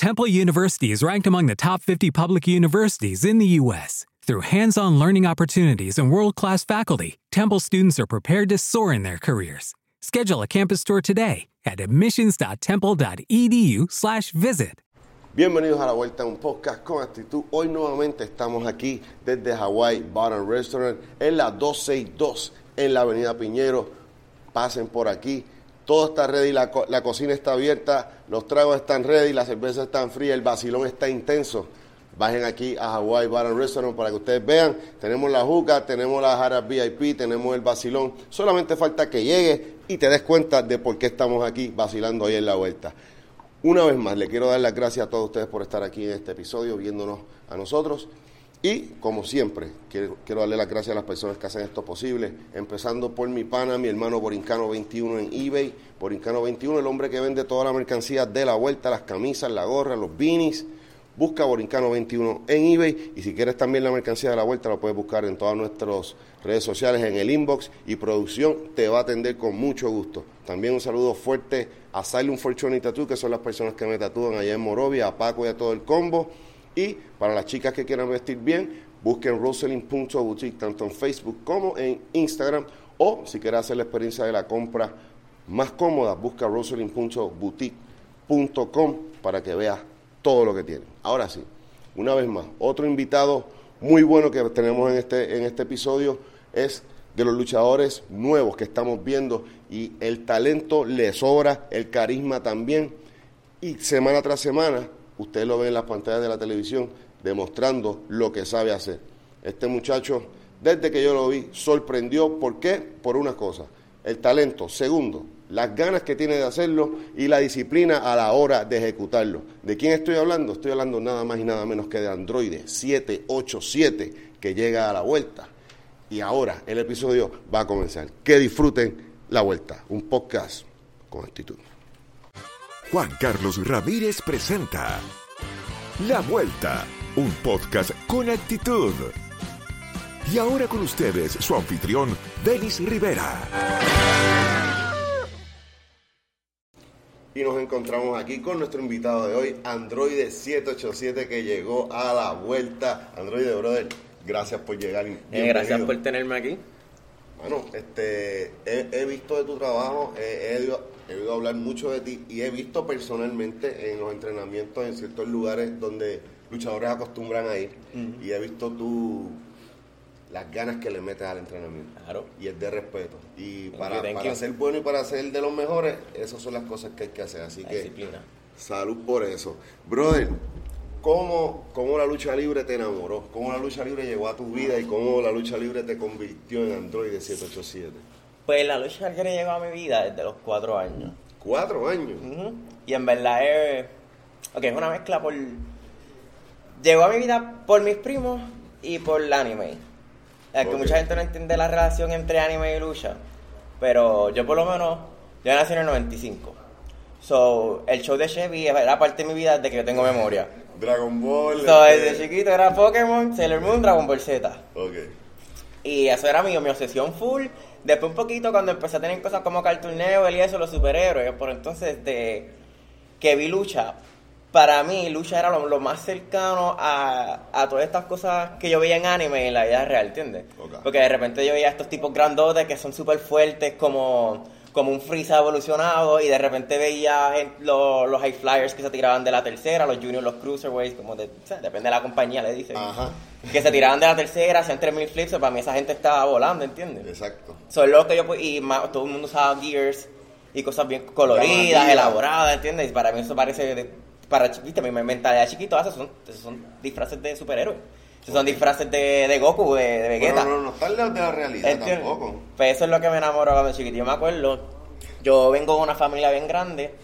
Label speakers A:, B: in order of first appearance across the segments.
A: Temple University is ranked among the top 50 public universities in the U.S. Through hands on learning opportunities and world class faculty, Temple students are prepared to soar in their careers. Schedule a campus tour today at admissions.temple.edu/slash visit.
B: Bienvenidos a la vuelta a un podcast con actitud. Hoy nuevamente estamos aquí desde Hawaii Bar and Restaurant en la 262 en la Avenida Piñero. Pasen por aquí. Todo está ready, la, la cocina está abierta, los tragos están ready, la cerveza está fría, el vacilón está intenso. Bajen aquí a Hawaii Bar and Restaurant para que ustedes vean. Tenemos la juca, tenemos las jaras VIP, tenemos el vacilón. Solamente falta que llegue y te des cuenta de por qué estamos aquí vacilando ahí en la vuelta. Una vez más, le quiero dar las gracias a todos ustedes por estar aquí en este episodio, viéndonos a nosotros. Y, como siempre, quiero, darle las gracias a las personas que hacen esto posible, empezando por mi pana, mi hermano Borincano21 en eBay. Borincano21, el hombre que vende toda la mercancía de la vuelta, las camisas, la gorra, los beanies. Busca Borincano21 en eBay y si quieres también la mercancía de la vuelta lo puedes buscar en todas nuestras redes sociales, en el inbox y producción te va a atender con mucho gusto. También un saludo fuerte a Asylum Fortune Tattoo, que son las personas que me tatúan allá en Morovia, a Paco y a todo el combo. Y para las chicas que quieran vestir bien, busquen Rosalind.boutique tanto en Facebook como en Instagram. O si quieres hacer la experiencia de la compra más cómoda, busca rosalind.boutique.com para que veas todo lo que tienen. Ahora sí, una vez más, otro invitado muy bueno que tenemos en este, en este episodio es de los luchadores nuevos que estamos viendo y el talento le sobra, el carisma también. Y semana tras semana, usted lo ve en las pantallas de la televisión demostrando lo que sabe hacer. Este muchacho, desde que yo lo vi, sorprendió. ¿Por qué? Por una cosa, el talento. Segundo, las ganas que tiene de hacerlo y la disciplina a la hora de ejecutarlo. ¿De quién estoy hablando? Estoy hablando nada más y nada menos que de Android 787 que llega a la vuelta. Y ahora el episodio va a comenzar. Que disfruten la vuelta. Un podcast con actitud.
C: Juan Carlos Ramírez presenta La Vuelta, un podcast con actitud. Y ahora con ustedes su anfitrión, Denis Rivera.
B: Y nos encontramos aquí con nuestro invitado de hoy, Android 787, que llegó a la vuelta. Android, brother, gracias por llegar. y
D: Eh, gracias por tenerme aquí.
B: Bueno, este, he, he visto de tu trabajo, he, he ido, he oído hablar mucho de ti y he visto personalmente en los entrenamientos en ciertos lugares donde luchadores acostumbran a ir y he visto tú las ganas que le metes al entrenamiento.
D: Claro.
B: Y es de respeto. Y
D: Thank
B: para,
D: you, thank
B: para ser bueno y para ser de los mejores, esas son las cosas que hay que hacer. Así
D: La
B: que
D: disciplina.
B: salud por eso. Brother, ¿cómo, ¿cómo la lucha libre te enamoró? ¿Cómo la lucha libre llegó a tu vida y cómo la lucha libre te convirtió en Android 787?
D: Pues la lucha libre llegó a mi vida desde los cuatro años.
B: Cuatro años.
D: Y en verdad es. Ok, es una mezcla por. Llegó a mi vida por mis primos y por el anime. Es que mucha gente no entiende la relación entre anime y lucha. Pero yo, por lo menos, yo nací en el 95. So, el show de Chevy era parte de mi vida desde que yo tengo memoria.
B: Dragon Ball.
D: So,
B: este-
D: desde chiquito era Pokémon, Sailor Moon, Dragon Ball Z.
B: Ok.
D: Y eso era mi, mi obsesión full. Después un poquito cuando empecé a tener cosas como Cartoon Network y eso, los superhéroes. Por entonces, de que vi lucha, para mí lucha era lo, lo más cercano a, a todas estas cosas que yo veía en anime en la vida real, ¿entiendes?
B: Ok.
D: Porque de repente yo veía estos tipos grandotes que son súper fuertes como, como un Freeza evolucionado y de repente veía los high flyers que se tiraban de la tercera, los juniors, los cruiserweights, como de, o sea, depende de la compañía, le dicen.
B: Ajá.
D: Que se tiraban de la tercera, hacían 3000 flips, para mí esa gente estaba volando, ¿entiendes?
B: Exacto.
D: Son lo que yo y ma- todo el mundo usaba gears y cosas bien coloridas, elaboradas, ¿entiendes? Y para mí eso parece de- para chiquita, mi mentalidad chiquito, esos son, esos son disfraces de superhéroes. Esos son disfraces de, de Goku, de, de Vegeta.
B: Bueno, no, no, no está lejos de la realidad
D: ¿Entiendes?
B: tampoco.
D: Pues eso es lo que me enamoró cuando chiquito. Yo me acuerdo, yo vengo de una familia bien grande.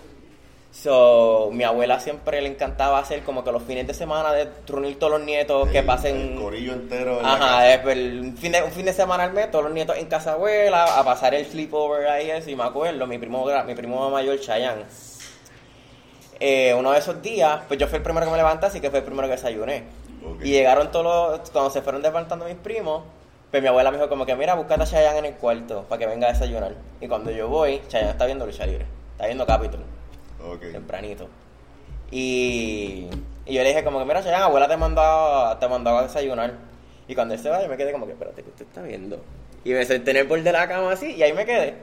D: So, mi abuela siempre le encantaba hacer como que los fines de semana de reunir todos los nietos que pasen.
B: El corillo entero. en
D: Ajá,
B: casa.
D: es el- un fin, de, un fin de semana al mes, todos los nietos en casa abuela, a pasar el sleepover ahí, eso, y me acuerdo, mi primo, mi primo mayor, Chayanne, eh, uno de esos días, pues yo fui el primero que me levanté, así que fue el primero que desayuné. Y llegaron todos los, cuando se fueron levantando mis primos, pues mi abuela me dijo como que, mira, búscate a Chayanne en el cuarto para que venga a desayunar. Y cuando yo voy, Chayanne está viendo lucha libre, está viendo Capitol,
B: Ok.
D: tempranito. Y, y yo le dije como que, mira, Chayanne, abuela te mandó, te mandó a desayunar. Y cuando él se va, yo me quedé como que, espérate, ¿qué usted está viendo? Y me senté en el borde de la cama así, y ahí me quedé.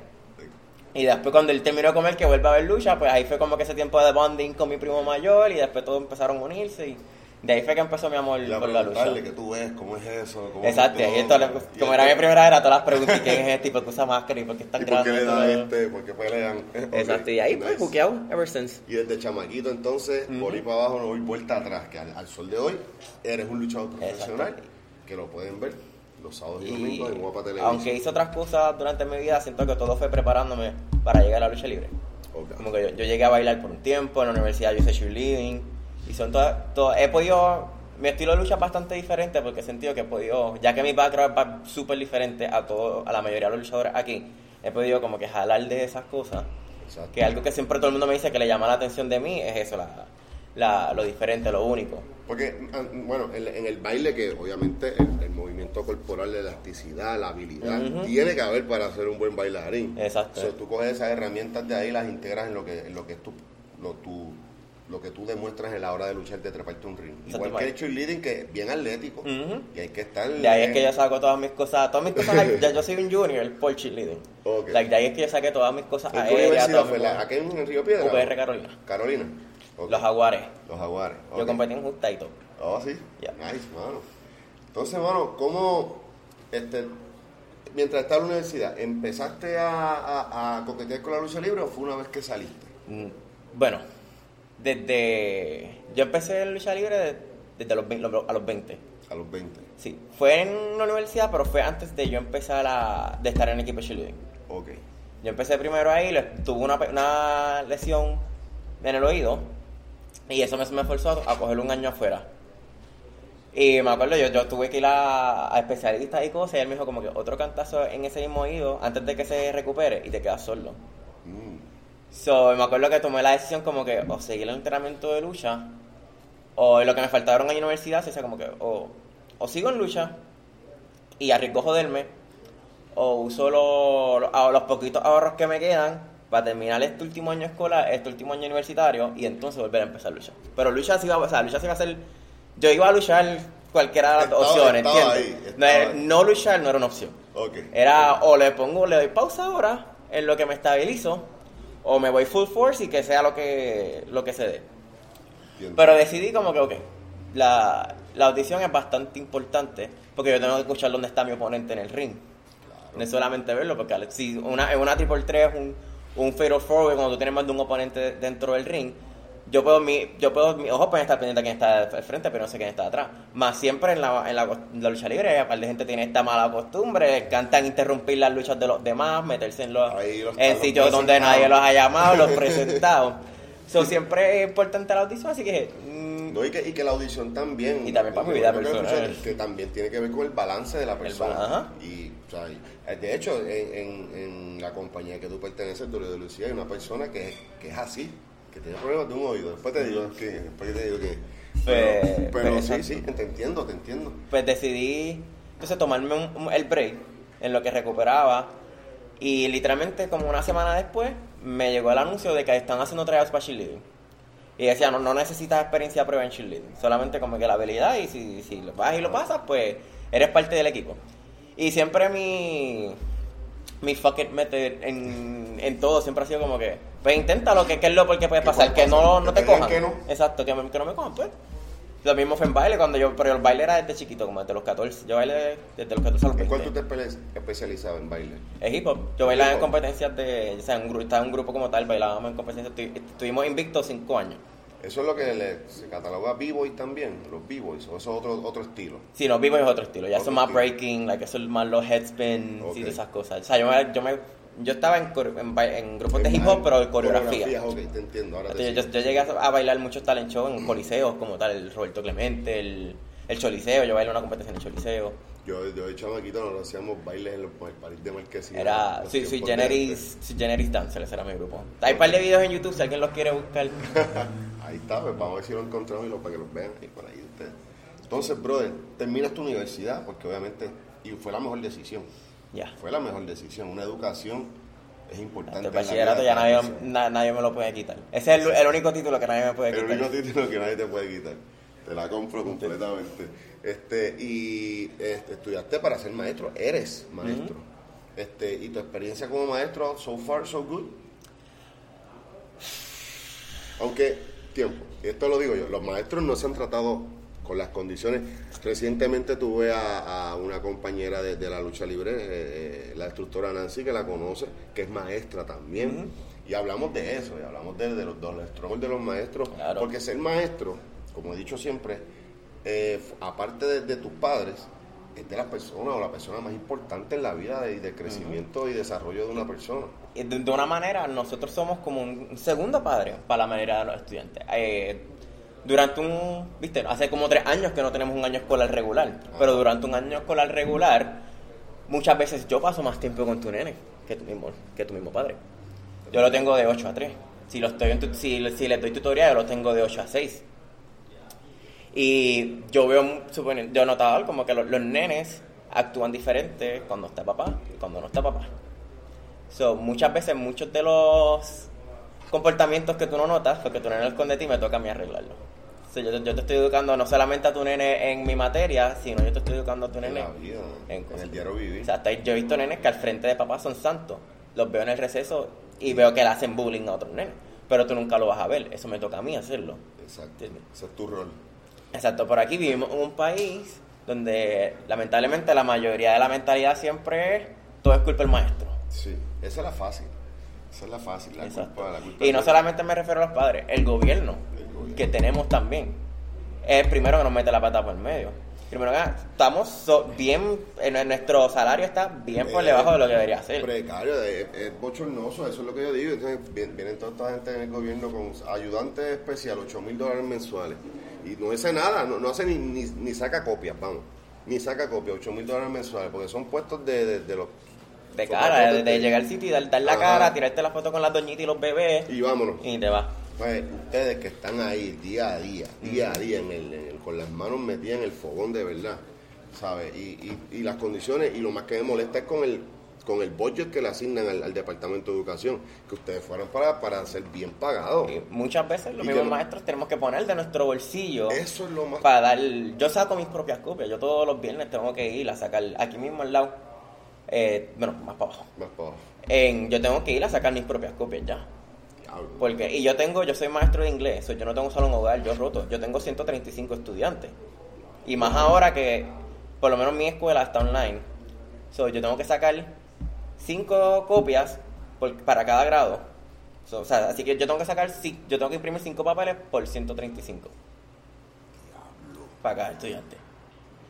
D: Y después cuando él terminó de comer, que vuelve a ver lucha, pues ahí fue como que ese tiempo de bonding con mi primo mayor, y después todos empezaron a unirse, y de ahí fue que empezó mi amor
B: Y
D: por la lucha.
B: qué tú ves, cómo es eso. Cómo
D: Exacto, y
B: es
D: ahí
B: todo.
D: entonces,
B: Y
D: como era mi primera era, todas las preguntas, ¿y quién es este? ¿Y por qué usa máscara? ¿Y por qué es tan
B: ¿Y por qué
D: grande?
B: le
D: eso.
B: este? ¿Por qué pelean?
D: Exacto, y ahí pues buqueado ever since.
B: Y desde chamaquito, entonces, por ahí para abajo no voy vuelta atrás, que al, al sol de hoy eres un luchador profesional,
D: Exacto.
B: que lo pueden ver los sábados y,
D: Y
B: domingos en Guapa Televisión.
D: aunque hice otras cosas durante mi vida, siento que todo fue preparándome para llegar a la lucha libre.
B: Ok.
D: Como que yo, yo llegué a bailar por un tiempo, en la universidad yo hice cheerleading, y son todas, todas- he podido, mi estilo de lucha es bastante diferente porque he sentido que he podido, ya que mi background es súper diferente a todo, a la mayoría de los luchadores aquí, he podido como que jalar de esas cosas,
B: Exacto.
D: que algo que siempre todo el mundo me dice que le llama la atención de mí es eso, la, la- lo diferente, lo único.
B: Porque, ah, bueno, en, en el baile, que obviamente el, el movimiento corporal, la elasticidad, la habilidad, tiene que haber para ser un buen bailarín.
D: Exacto.
B: So, tú coges esas herramientas de ahí y las integras en lo que, en lo que es tu, lo, tu- lo que tú demuestras en la hora de luchar, de treparte un ring. Igual que el cheerleading, que es bien atlético, y hay que estar...
D: De ahí es que yo saco todas mis cosas, todas mis cosas, ya yo soy un junior por cheerleading.
B: Ok.
D: Like, de ahí es que yo saqué todas mis cosas
B: ¿En qué
D: aéreas,
B: universidad
D: todas
B: fue? La-. ¿Aquí en, Río Piedra?
D: UPR Carolina.
B: Carolina.
D: Los jaguares.
B: Los jaguares.
D: Yo
B: ok.
D: competí en justa y todo.
B: Oh, sí.
D: Yeah.
B: Nice, mano. Entonces, mano, ¿cómo, este, mientras estabas en la universidad, empezaste a, a, a coquetear con la lucha libre o fue una vez que saliste?
D: Mm, Bueno, desde... Yo empecé en lucha libre de- desde los, 20 a los 20.
B: A los 20.
D: Sí, fue en la universidad, pero fue antes de yo empezar a, de estar en el equipo de cheerleading.
B: Ok.
D: Yo empecé primero ahí, tuve una, una lesión en el oído y eso me, me forzó a, a coger un año afuera. Y me acuerdo, yo, yo tuve que ir a, a especialistas y cosas y él me dijo como que otro cantazo en ese mismo oído antes de que se recupere y te quedas sordo.
B: Mm.
D: So, me acuerdo que tomé la decisión como que o seguir el entrenamiento de lucha o lo que me un año de universidad, o sea, como que o, o sigo en lucha y arriesgo joderme o uso los, los, los poquitos ahorros que me quedan para terminar este último año escolar, este último año universitario y entonces volver a empezar lucha. Pero lucha sí iba, o sea, lucha sí iba a ser yo iba a luchar cualquiera de las
B: Estaba-
D: opciones,
B: estaba
D: ¿entiendes?
B: ahí,
D: No,
B: estaba
D: no luchar no era una opción.
B: Ok.
D: Era o le pongo, le doy pausa ahora en lo que me estabilizo, o me voy full force y que sea lo que, lo que se dé.
B: Entiendo.
D: Pero decidí como que, ok, la, la audición es bastante importante porque yo tengo que escuchar dónde está mi oponente en el ring. No es solamente verlo, porque si una, en una triple 3 un, un fatal forward, cuando tú tienes más de un oponente dentro del ring, yo puedo, mi, yo puedo, mis ojos pueden estar pendientes de quién está al frente, pero no sé quién está atrás. Más siempre en la, en la, lucha libre, aparte de gente tiene esta mala costumbre, cantan interrumpir las luchas de los demás, meterse en los, en sitios donde nadie los ha llamado, los presentados. So, siempre es importante la audición, así que mm,
B: No, y, que, y que la audición también.
D: Y también para mi vida
B: que
D: personal.
B: Que también tiene que ver con el balance de la persona.
D: ajá.
B: Y, o sea, eh, de hecho, en, en- en la compañía que tú perteneces, de Lucía, hay una persona que, que es así, que tiene problemas de un oído. Después te digo que. Después te digo que pero,
D: Pues-
B: pero
D: pues,
B: sí, sí, te entiendo, te entiendo.
D: pues decidí entonces tomarme un- un- el break en lo que recuperaba y literalmente como una semana después me llegó el anuncio de que están haciendo tryouts para cheerleading y decía no, no necesitas experiencia prueba en cheerleading solamente como que la habilidad y si, si lo vas y lo pasas pues eres parte del equipo y siempre mi mi fuck it method en, en todo siempre ha sido como que pues inténtalo que, que es lo porque puede pasar que no, no te cojan
B: que no.
D: exacto que, me- que no me cojan pues lo mismo fue en baile, cuando yo, pero el baile era desde chiquito, como desde los 14. Yo bailé desde los 14 a los
B: ¿En
D: 20.
B: cuál tú te espe- especializabas en baile?
D: Es hip hop. Yo bailaba en competencias de. O sea, en un, estaba en un grupo como tal, bailábamos en competencias. Estu- Estuvimos invictos 5 años.
B: Eso es lo que le- se cataloga b-boy también, los b-boys, o eso es otro, otro estilo.
D: Sí, no, vivo es otro estilo. Ya son más breaking, like, eso es más los headspins y de esas cosas. O sea, yo me. Yo, me, yo estaba en, en, en grupos de hip hop, pero de coreografía.
B: Ok, te entiendo. Ahora te
D: Entonces, yo, yo llegué a, bailar muchos talent shows en coliseos como tal, el Roberto Clemente, el, el Choliseo. Yo bailé una competencia en el Choliseo.
B: Yo, yo de chamaquito nos hacíamos bailes en los en el París de Marquesina.
D: Era,
B: los
D: sí,
B: de
D: Generis, Generis Dancer, ese era mi grupo. Hay un par de videos en YouTube si alguien los quiere buscar.
B: Ahí está, pues vamos a ver si lo encontramos y lo, para que los vean ahí por ahí ustedes. Entonces, brother, terminas tu universidad, porque obviamente, y fue la mejor decisión.
D: Ya.
B: Fue la mejor decisión, una educación es importante.
D: El bachillerato ya nadie, na- nadie me lo puede quitar. Ese es el, el único título que nadie me puede
B: El
D: quitar.
B: único título que nadie te puede quitar. Te la compro completamente. Este, y este, estudiaste para ser maestro, eres maestro. Este, y tu experiencia como maestro, so far, so good. Aunque, tiempo, esto lo digo yo, los maestros no se han tratado con las condiciones. Recientemente tuve a, a una compañera de, de la lucha libre, eh, eh, la instructora Nancy, que la conoce, que es maestra también. Y hablamos de eso, y hablamos de, de los, de los struggles de los maestros.
D: Claro.
B: Porque ser maestro, como he dicho siempre, eh, aparte de, de tus padres, es de la persona o la persona más importante en la vida de, de crecimiento y desarrollo de una persona.
D: De, de una manera, nosotros somos como un segundo padre para la mayoría de los estudiantes. Eh, durante un, viste, hace como tres años que no tenemos un año escolar regular, pero durante un año escolar regular, muchas veces yo paso más tiempo con tu nene que tu mismo, que tu mismo padre. Yo lo tengo de 8 a 3. Si, lo estoy en si, si le doy tutorial, yo lo tengo de 8 a 6. Y yo veo, supone- yo he notado como que los, los nenes actúan diferente cuando está papá y cuando no está papá. So, muchas veces, muchos de los comportamientos que tú no notas, porque tu nene lo esconde de ti, me toca a mí arreglarlo. So, yo, te- yo te estoy educando no solamente a tu nene en mi materia, sino yo te estoy educando a tu
B: En
D: nene
B: la vida, en
D: cosas.
B: el diario vivir.
D: O sea, hasta yo he visto nenes que al frente de papá son santos. Los veo en el receso y veo que le hacen bullying a otros nenes. Pero tú nunca lo vas a ver. Eso me toca a mí hacerlo.
B: Exacto, ese es tu rol.
D: Exacto, por aquí vivimos en un país donde lamentablemente la mayoría de la mentalidad siempre es todo es culpa del maestro.
B: Sí, esa es la fácil. Esa es la fácil, la culpa, la culpa
D: Y no solamente me refiero a los padres, el gobierno,
B: El gobierno.
D: que tenemos también, es el primero que nos mete la pata por el medio. Primero que nada, estamos so- bien, en nuestro salario está bien por
B: Eh,
D: debajo de lo que debería ser.
B: Precario, es, es bochornoso, eso es lo que yo digo. Entonces, vien- vienen toda esta gente en el gobierno con ayudante especial, 8 mil dólares mensuales. Y no hace nada, no, no hace ni, ni, ni saca copias, vamos. Ni saca copias, 8 mil dólares mensuales, porque son puestos de, de, de los...
D: De cara, de, llegar al sitio y dar, dar la
B: Ajá.
D: cara, tirarte la foto con las doñitas y los bebés
B: Y vámonos.
D: y te vas.
B: Pues ustedes que están ahí día a día, día a día, en el, en el- con las manos metidas en el fogón de verdad, ¿sabes? Y, y, y las condiciones, y lo más que me molesta es con el con el budget que le asignan al, al Departamento de Educación, que ustedes fueran para, para ser bien pagados.
D: Y muchas veces los mismos
B: no-
D: maestros tenemos que poner de nuestro bolsillo
B: Eso es lo más...
D: para dar. Yo saco mis propias copias. Yo todos los viernes tengo que ir a sacar aquí mismo al lado. Eh, bueno, más para abajo.
B: más para abajo.
D: En, yo tengo que ir a sacar mis propias copias ya.
B: Diablo.
D: Porque, y yo tengo, yo soy maestro de inglés, so yo no tengo un hogar, yo roto, yo tengo 135 estudiantes. Y más ahora que, por lo menos mi escuela está online, so yo tengo que sacar 5 copias por- para cada grado. So, o sea, así que yo tengo que sacar, yo tengo que imprimir 5 papeles por 135. Para cada estudiante.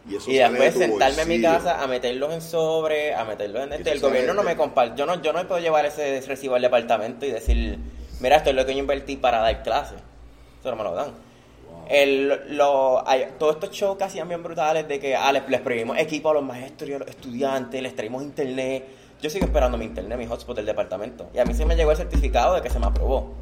B: Y, eso
D: Y
B: sale de
D: después sentarme en mi casa a meterlos en sobre, a meterlos en este. El gobierno no me comparte. Yo no, yo no puedo llevar ese recibo al departamento y decir, mira, esto es lo que yo invertí para dar clases. Eso no me lo dan. El, lo, hay, todos estos shows que hacían bien brutales de que ah, les, les prohibimos equipo a los maestros y a los estudiantes, les traímos internet. Yo sigo esperando mi internet, mi hotspot del departamento. Y a mí se me llegó el certificado de que se me aprobó.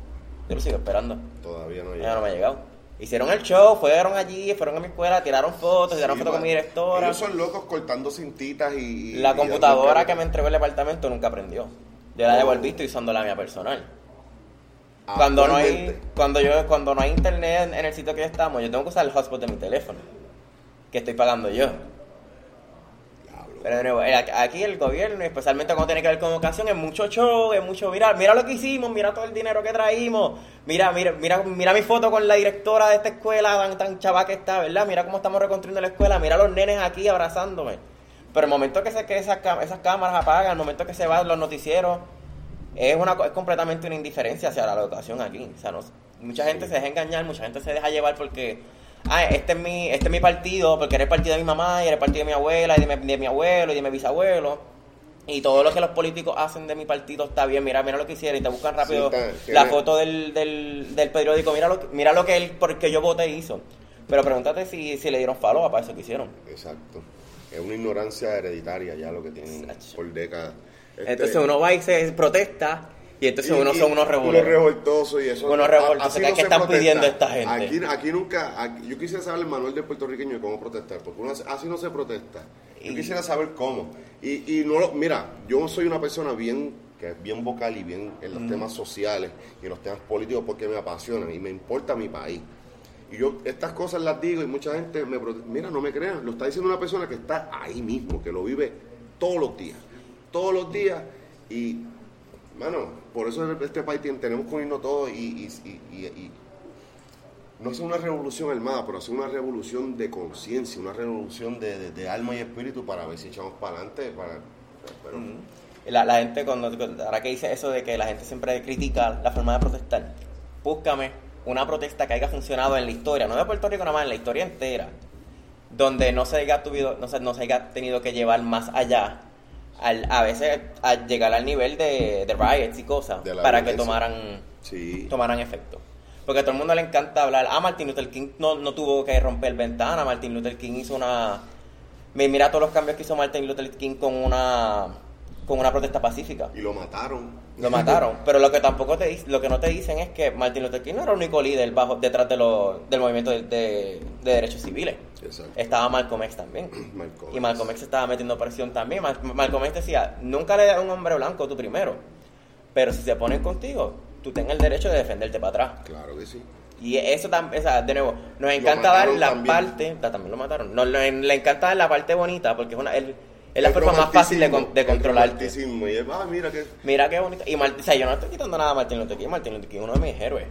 D: Yo lo sigo esperando.
B: Todavía no
D: Ya
B: llega.
D: no me ha llegado. Hicieron el show, fueron allí, fueron a mi escuela, tiraron fotos, tiraron fotos con mi directora.
B: Ellos son locos cortando cintitas y...
D: La
B: y
D: computadora que me entregó el departamento nunca aprendió. Yo la
B: Oh.
D: devolví estoy usando la mía personal. Cuando no hay cuando yo cuando no hay internet en el sitio que estamos, yo tengo que usar el hotspot de mi teléfono, que estoy pagando yo. Pero de nuevo, aquí el gobierno, especialmente cuando tiene que ver con educación, es mucho show, es mucho mira, mira lo que hicimos, mira todo el dinero que traímos, mira, mira, mira, mira mi foto con la directora de esta escuela, tan, tan chava que está, ¿verdad? Mira cómo estamos reconstruyendo la escuela, mira a los nenes aquí abrazándome. Pero el momento que se que esas, esas cámaras apagan, el momento que se van los noticieros, es una es completamente una indiferencia hacia la educación aquí. O sea, no- mucha gente se deja engañar, mucha gente se deja llevar porque ah, este es mi, este es mi partido, porque era el partido de mi mamá y era el partido de mi abuela y de mi, de mi abuelo y de mi bisabuelo. Y todo lo que los políticos hacen de mi partido está bien, mira, mira lo que hicieron y te buscan rápido
B: Sí, está- que
D: la foto del, del, del periódico, mira lo, que- mira lo que él, porque yo voté hizo. Pero pregúntate si, si le dieron follow para eso que hicieron.
B: Exacto. Es una ignorancia hereditaria ya lo que tienen
D: Exacto.
B: por décadas. Este,
D: Entonces uno va y se protesta y entonces uno son unos
B: Unos
D: revoltosos.
B: revoltosos y eso.
D: Unos revoltosos,
B: así
D: ¿qué- están
B: protesta.
D: pidiendo esta gente?
B: Aquí, aquí nunca. aquí- yo quisiera saber el manual del puertorriqueño de cómo protestar, porque uno, así no se protesta. Yo
D: Y-
B: quisiera saber cómo. Y, y no lo. Mira, yo soy una persona bien que es bien vocal y bien en los temas sociales y en los temas políticos porque me apasionan y me importa mi país. Y yo estas cosas las digo y mucha gente me mira, no me crean, lo está diciendo una persona que está ahí mismo, que lo vive todos los días, todos los días y, mano, por eso este país tenemos que unirnos todos y, no hacer una revolución armada, pero hacer una revolución de conciencia, una revolución de, alma y espíritu para ver si echamos para adelante. Para,
D: La, gente, cuando, ahora que dice eso de que la gente siempre critica la forma de protestar, búscame una protesta que haya funcionado en la historia, no de Puerto Rico nada más, en la historia entera, donde no se haya, tuvido, no se haya tenido que llevar más allá, al, a veces a llegar al nivel de, de riots y cosas, para que tomaran,
B: Sí.
D: tomaran efecto. Porque a todo el mundo le encanta hablar, ah, Martin Luther King no, no tuvo que romper ventana, Martin Luther King hizo una... Mi- Mira todos los cambios que hizo Martin Luther King con una con una protesta pacífica.
B: Y lo mataron.
D: Lo mataron. Pero lo que tampoco te lo que no te dicen es que Martin Luther King no era el único líder bajo, detrás de lo, del movimiento de, de- de derechos civiles.
B: Exacto.
D: Estaba Malcolm X también.
B: Malcolm
D: Y Malcolm X estaba metiendo presión también. Mal- Malcolm X decía, nunca le da a un hombre blanco tú primero. Pero si se ponen contigo, tú tienes el derecho de defenderte para atrás.
B: Claro que sí.
D: Y eso también, o sea, de nuevo, nos encanta dar la
B: también.
D: parte, la- también lo mataron, nos le, le encanta dar la parte bonita porque es una, el- es la
B: El
D: forma más fácil de, de controlarte.
B: Y es, ah, mira.
D: Mira qué bonito. Y Martín, o sea, yo no estoy quitando nada a Martin Luther King. Martin Luther King es uno de mis héroes.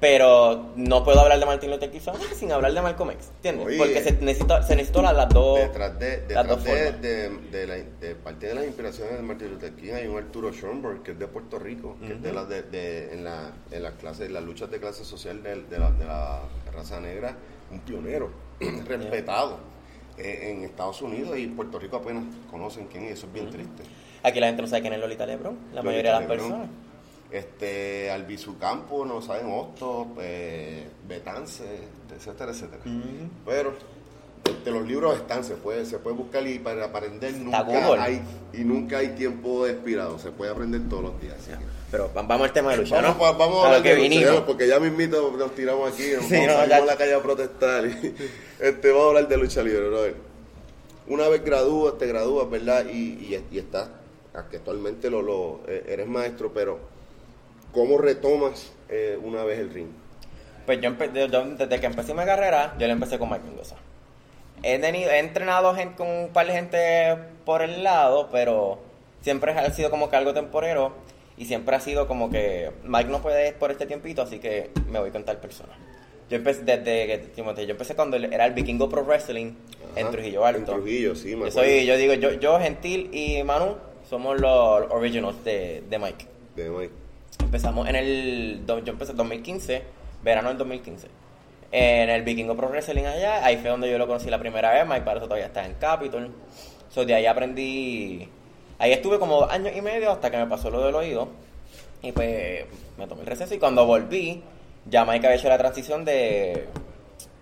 D: Pero no puedo hablar de Martin Luther King sin hablar de Malcolm X. ¿Entiendes?
B: Oye.
D: Porque se necesitó, se necesitó las, las dos.
B: Detrás de,
D: las
B: detrás
D: dos
B: de, de, de la, de parte de las inspiraciones de Martin Luther King hay un Arturo Schoenberg que es de Puerto Rico, que es de las de, en, la, en las clases, en las luchas de clase social de, la, de la raza negra, un pionero, respetado eh, en Estados Unidos y en Puerto Rico apenas conocen quién es, eso es bien triste.
D: Aquí la gente no sabe quién es Lolita Lebron. La mayoría de las personas.
B: Este, Albizu Campo, no saben, Hosto, eh, Betance, etcétera, etcétera. Pero de los libros están, se puede, se puede buscar y para aprender nunca hay y nunca hay tiempo expirado, se puede aprender todos los días.
D: Pero va- vamos al tema de lucha,
B: Vamos,
D: ¿no?
B: vamos a
D: lo
B: hablar
D: que
B: lucha,
D: vinimos.
B: porque ya mismito nos tiramos aquí, nos
D: Sí,
B: vamos,
D: no,
B: salimos a la calle a protestar. Y, este, vamos a hablar de lucha libre, brother. Una vez gradúas, te gradúas, ¿verdad? Y, y, y estás, actualmente lo, lo, eh, eres maestro, pero ¿cómo retomas eh, una vez el ring?
D: Pues yo, yo- desde que empecé mi carrera, yo le empecé con Mike Mendoza. He, tenido, he entrenado gente, con un par de gente por el lado, pero siempre ha sido como que algo temporero y siempre ha sido como que Mike no puede por este tiempito, así que me voy con tal persona. Yo empecé desde que yo empecé cuando era el Vikingo Pro Wrestling en
B: Ajá,
D: Trujillo Alto.
B: En Trujillo, sí, me
D: Yo
B: acuerdo.
D: soy, yo digo, yo, yo Gentil y Manu somos los originals de, de Mike.
B: De Mike.
D: Empezamos en el. Yo empecé en 2015, verano del 2015. En el Vikingo Pro Wrestling allá, ahí fue donde yo lo conocí la primera vez. My padre todavía está en Capitol. So, de ahí aprendí. Ahí estuve como dos años y medio hasta que me pasó lo del oído. Y pues me tomé el receso. Y cuando volví, ya Mike había hecho la transición de.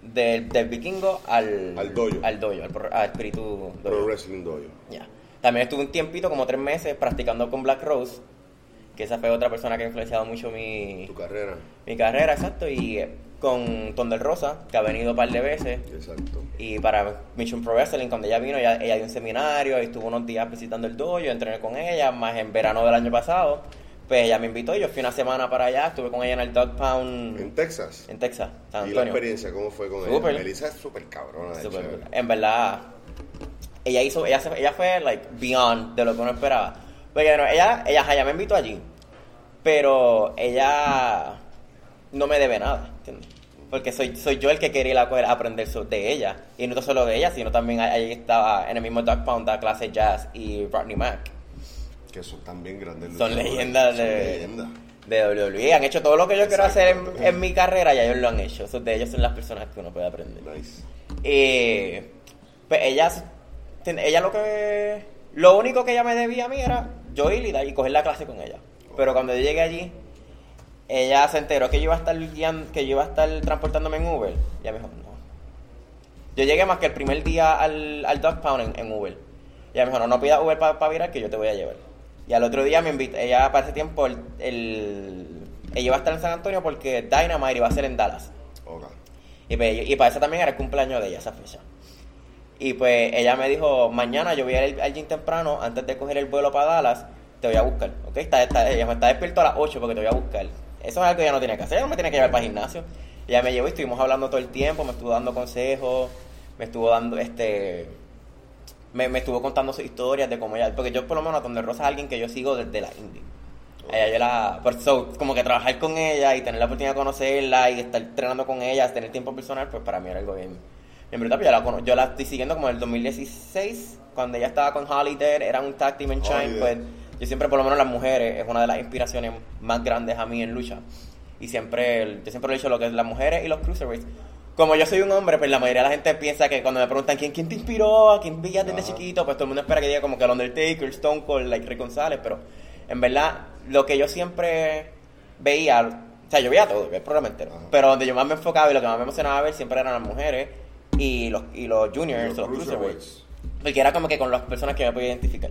D: de- del Vikingo al.
B: Al dojo.
D: Al dojo, al, pro- al espíritu
B: Pro
D: dojo.
B: Wrestling Dojo.
D: Ya. También estuve un tiempito, como tres meses, practicando con Black Rose, que esa fue otra persona que ha influenciado mucho mi,
B: Tu carrera.
D: mi carrera, exacto, y eh, con Tondel Rosa, que ha venido un par de veces,
B: Exacto.
D: y para Mission Pro Wrestling, cuando ella vino, ella, ella dio un seminario, y estuvo unos días visitando el dojo, yo entrené con ella, más en verano del año pasado, pues ella me invitó, y yo fui una semana para allá, estuve con ella en el Dog Pound
B: En Texas.
D: en Texas, San
B: ¿Y la experiencia cómo fue con
D: Súper.
B: ella? Melissa es súper cabrona.
D: cool. En verdad, ella hizo, ella, se- ella fue like beyond de lo que uno esperaba. Porque bueno, ella, ella, ella me invitó allí, pero ella no me debe nada, ¿entiendes? Porque soy, soy yo el que quería ir a, aprender de ella. Y no solo de ella, sino también ahí estaba en el mismo Dog Pound, da clase jazz y Rodney Mack.
B: Que son también grandes
D: Son leyendas de,
B: leyendas.
D: de WWE. Han hecho todo lo que yo quiero hacer en, en mi carrera y ellos lo han hecho. De ellos son las personas que uno puede aprender.
B: Nice.
D: Eh, pues ella, ella lo que, lo único que ella me debía a mí era yo ir y, dar- y coger la clase con ella. Pero cuando yo llegué allí, ella se enteró que yo iba a estar guiando, que yo iba a estar transportándome en Uber. Y ella me dijo, no. Yo llegué más que el primer día al, al Dog Pound en, en Uber. Y ella me dijo, no, no pidas Uber para virar que yo te voy a llevar. Y al otro día me invitó, ella para ese tiempo, el, el- ella iba a estar en San Antonio porque Dynamite iba a ser en Dallas.
B: Ok.
D: Y, pues, y para eso también era el cumpleaños de ella, esa fecha. Y pues ella me dijo, mañana yo voy a ir al gym temprano antes de coger el vuelo para Dallas te voy a buscar, ¿ok? Está, está, ella me está despierto a las 8 porque te voy a buscar. Eso es algo que ella no tiene que hacer, ella no me tiene que llevar para el gimnasio. Ella me llevó y estuvimos hablando todo el tiempo, me estuvo dando consejos, me estuvo dando, este, me, me estuvo contando sus historias de cómo ella, porque yo por lo menos donde Rosa es alguien que yo sigo desde la indie. Ella yo la, por eso, como que trabajar con ella y tener la oportunidad de conocerla y estar entrenando con ella, tener tiempo personal, pues para mí era algo bien, bien brutal. Yo la, yo la estoy siguiendo como en el 2016, cuando ella estaba con Holiday, era un tag team en Shine,
B: Holiday.
D: pues yo siempre, por lo menos las mujeres, es una de las inspiraciones más grandes a mí en lucha. Y siempre, yo siempre lo he dicho, lo que es las mujeres y los cruiserweights. Como yo soy un hombre, pues la mayoría de la gente piensa que cuando me preguntan quién, quién te inspiró, a quién veías desde chiquito, pues todo el mundo espera que diga como que el Undertaker, Stone Cold, like Rick González, pero en verdad, lo que yo siempre veía, o sea, yo veía todo, el programa entero, pero donde yo más me enfocaba y lo que más me emocionaba ver siempre eran las mujeres y los, y los juniors,
B: Los
D: los,
B: cruiserweights.
D: Porque era como que con las personas que me podía identificar.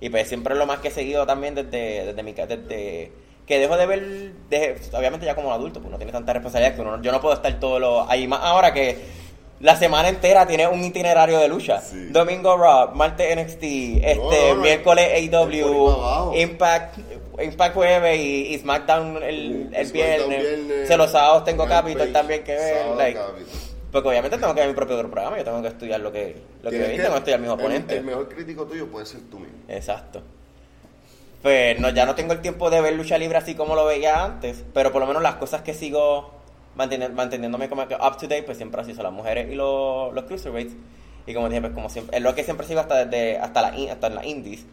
D: Y pues siempre lo más que he seguido también desde, desde mi desde que dejo de ver, obviamente ya como adulto, pues no tiene tanta responsabilidad que uno, yo no puedo estar todo lo ahí más ahora que la semana entera tiene un itinerario de lucha.
B: Sí.
D: Domingo Raw, martes NXT, este
B: no, no,
D: miércoles AW. Impact Impact jueves y, y SmackDown el, el viernes.
B: viernes,
D: O sea, los sábados tengo Capitol también que ver. like. Porque obviamente tengo que ver mi propio programa, yo tengo que estudiar lo que, lo que vi, tengo que estudiar mis oponentes.
B: El, mejor crítico tuyo puede ser tú mismo.
D: Exacto. Pues no, ya no tengo el tiempo de ver lucha libre así como lo veía antes, pero por lo menos las cosas que sigo manteni- manteniéndome como que up to date, pues siempre así son las mujeres y los, los cruiserweights. Y como dije, pues como siempre, es lo que siempre sigo hasta desde hasta la hasta en las indies.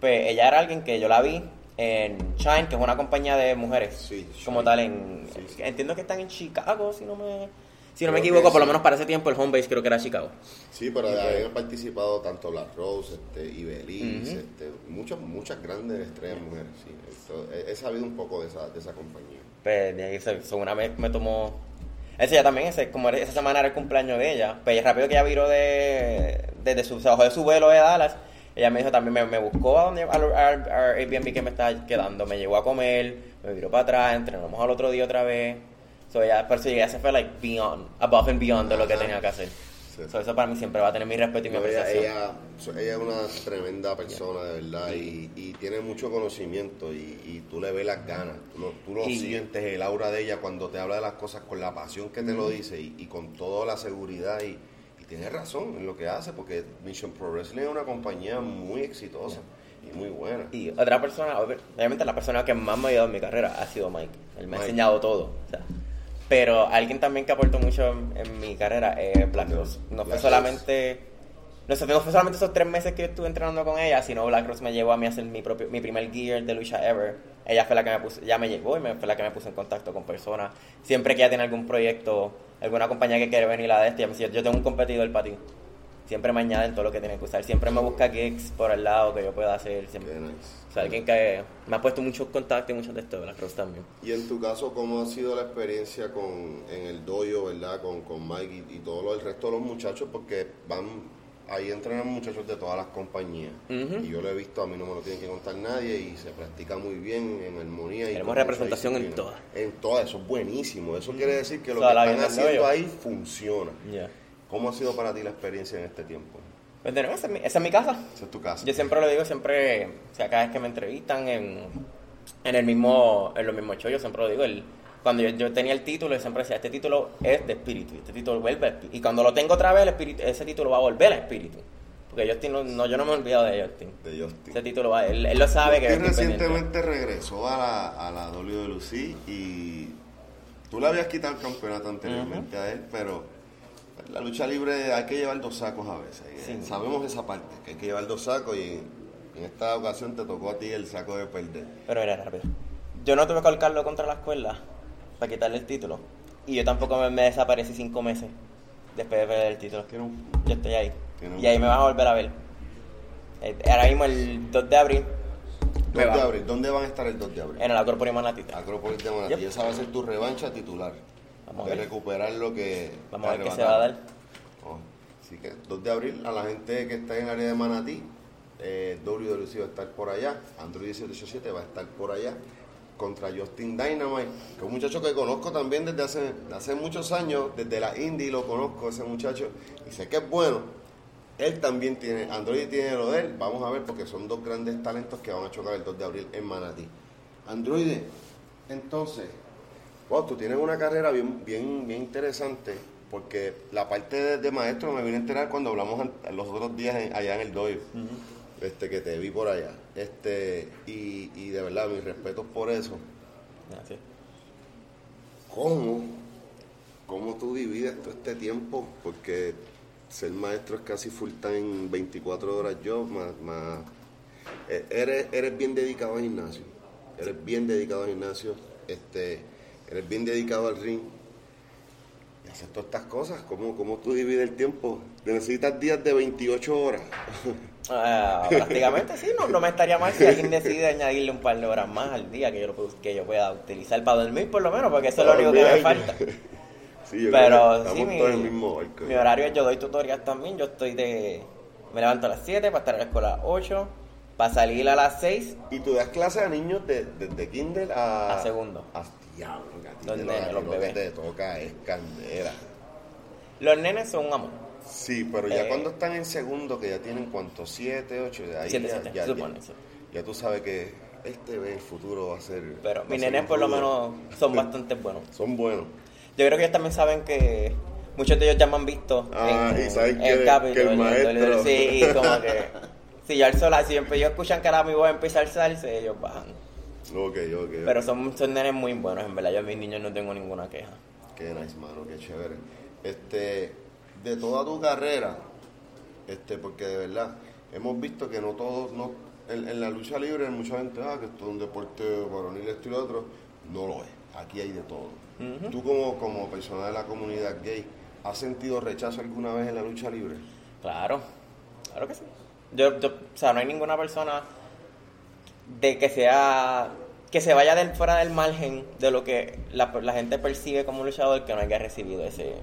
D: Pues ella era alguien que yo la vi en Shine, que es una compañía de mujeres,
B: Sí,
D: como tal en
B: Sí, sí.
D: entiendo que están en Chicago, si no me si no me equivoco, por lo menos para ese tiempo el home base creo que era Chicago.
B: Sí, pero de ahí han participado tanto las Rose, este, Ibeliz,
D: Ujú.
B: este, muchas, muchas grandes estrellas mujeres. Sí. He, he sabido un poco de esa, de esa compañía.
D: Pues de ahí se, una vez me tomó. Ese ya también, ese, como esa semana era el cumpleaños de ella. Pues rápido que ella viró de. Desde su, se bajó de su vuelo de Dallas. Ella me dijo también, me, me buscó a donde, al, al- al Airbnb que me estaba quedando. Me llevó a comer, me viró para atrás, entrenamos al otro día otra vez. So, ella, por eso ella se fue like beyond, above and beyond de lo que tenía que hacer.
B: Sí.
D: So, eso para mí siempre va a tener mi respeto y mi
B: No, ella,
D: apreciación.
B: ella, so- ella es una tremenda persona, de verdad, y, y tiene mucho conocimiento y, y tú le ves las ganas, tú lo, tú lo
D: Y-
B: sientes, el aura de ella cuando te habla de las cosas con la pasión que te lo dice y, con toda la seguridad y, tiene razón en lo que hace porque Mission Pro Wrestling es una compañía muy exitosa y muy buena.
D: Y otra persona, obviamente la persona que más me ha ayudado en mi carrera ha sido Mike. Él me ha
B: Mike.
D: enseñado todo. o sea. Pero alguien también que aportó mucho en, en mi carrera es Black Rose. No fue solamente... No, sé, no fue solamente esos tres meses que yo estuve entrenando con ella, sino Black Rose me llevó a mí a hacer mi propio mi primer gear de lucha ever. Ella fue la que me puso, ya me llevó y me, fue la que me puso en contacto con personas. Siempre que ella tiene algún proyecto, alguna compañía que quiere venir a de este, ella me dice, yo tengo un competidor para ti. Siempre me añaden todo lo que tiene que usar. Siempre me busca gigs por el lado que yo pueda hacer. Siempre,
B: nice.
D: O sea, alguien que me ha puesto muchos contactos y muchos de esto, Black Rose también.
B: Y en tu caso, ¿cómo ha sido la experiencia con, en el dojo, verdad? Con, con Mike y, y todo lo, el resto de los muchachos, porque van, ahí entrenan muchachos de todas las compañías. Y yo lo he visto, a mí no me lo tiene que contar nadie y se practica muy bien en armonía. y
D: Tenemos representación en todas.
B: En todas, eso es buenísimo. Eso quiere decir que lo
D: O sea,
B: que están haciendo ahí funciona. ¿Cómo ha sido para ti la experiencia en este tiempo?
D: Pues de nuevo, esa es, mi, esa es mi casa.
B: Esa es tu casa.
D: Yo siempre lo digo, siempre, o sea, cada vez que me entrevistan en, en el mismo, en los mismos shows, yo siempre lo digo, el, cuando yo, yo tenía el título, yo siempre decía, este título es de espíritu, este título vuelve a espíritu. Y cuando lo tengo otra vez, el espíritu, ese título va a volver a espíritu. Porque Justin, no, no, yo no me he olvidado de Justin.
B: De Justin.
D: Ese título va, él, él lo sabe que
B: Justin
D: estoy pendiente.
B: recientemente regresó a la, a la WLC y tú le habías quitado el campeonato anteriormente a él, pero la lucha libre hay que llevar dos sacos a veces.
D: Sí.
B: Sabemos esa parte, que hay que llevar dos sacos y en esta ocasión te tocó a ti el saco de perder.
D: Pero mira, rápido. Yo no tuve que colcarlo contra la escuela para quitarle el título. Y yo tampoco me, me desaparecí cinco meses después de perder el título.
B: Un-
D: Yo estoy ahí.
B: Un-
D: Y ahí me van a volver a ver. Eh, Ahora mismo el 2 de abril.
B: 2
D: me
B: de abril, ¿dónde van a estar el 2 de abril?
D: En el Acrópolis Manatita.
B: Acrópolis de Manatí,
D: Yep.
B: esa va a ser tu revancha titular.
D: Vamos a
B: de
D: ver.
B: recuperar lo que
D: Vamos a ver qué se va a dar.
B: Oh, Así que 2 de abril, a la gente que está en el área de Manatí, eh, WWC va a estar por allá, Android 1887 va a estar por allá, contra Justin Dynamite, que es un muchacho que conozco también desde hace, hace muchos años, desde la indie lo conozco, ese muchacho, y sé que es bueno, Él también tiene, Android tiene lo de él. Vamos a ver porque son dos grandes talentos que van a chocar el 2 de abril en Manatí. Android, entonces, wow, tú tienes una carrera bien, bien, bien interesante porque la parte de, de maestro me vine a enterar cuando hablamos los otros días en- allá en el doyle, este, que te vi por allá. Este, y, y de verdad, mis respetos por eso.
D: Así.
B: ¿Cómo? ¿Cómo tú divides todo este tiempo? Porque ser maestro es casi full time, 24 horas yo, más... más eh, eres, eres bien dedicado al gimnasio. Eres bien dedicado al gimnasio. Este, eres bien dedicado al ring. Y haces todas estas cosas. ¿Cómo, cómo tú divides el tiempo? Necesitas días de 28 horas.
D: Ah, prácticamente sí, no, no me estaría mal si alguien decide añadirle un par de horas más al día que yo, que yo pueda utilizar para dormir por lo menos, porque eso es lo único que me falta.
B: Sí, yo creo que
D: Pero sí, mi,
B: todos el mismo barco.
D: mi horario es yo doy tutoriales también, yo estoy de... Me levanto a las 7 para estar en la escuela a las 8, para salir a las 6,
B: Y tú das clases a niños de- desde kinder a...
D: A segundo.
B: A diablo,
D: Los nenes, los
B: que
D: bebés.
B: te toca es candela.
D: los nenes son un amor.
B: Sí, pero ya
D: Eh,
B: cuando están en segundo, que ya tienen cuánto, siete, ocho, de ahí
D: Siete,
B: ya,
D: siete,
B: ya,
D: supone,
B: ya- ya tú sabes que este ve el futuro va a ser...
D: Pero mis nenes por lo menos son bastante buenos.
B: Son buenos.
D: Yo creo que ellos también saben que muchos de ellos ya me han visto
B: Ah,
D: en,
B: y saben
D: en
B: que-
D: Capitol,
B: que el maestro-
D: Sí, como que si yo alzo la, si ellos escuchan que ahora mi voz empieza a alzarse, ellos bajan.
B: Ok, ok.
D: Pero son, son nenes muy buenos, en verdad. Yo a mis niños no tengo ninguna queja.
B: Qué nice, mano, qué chévere. Este, de toda tu carrera, este, porque de verdad, hemos visto que no todos, no, en, en la lucha libre mucha gente, ah, que esto es un deporte varonil, esto y lo otro, no lo es. Aquí hay de todo. Tú como, como persona de la comunidad gay, ¿has sentido rechazo alguna vez en la lucha libre?
D: Claro, claro que sí. Yo, yo, o sea, no hay ninguna persona de que sea que se vaya del, fuera del margen de lo que la, la gente percibe como un luchador que no haya recibido ese,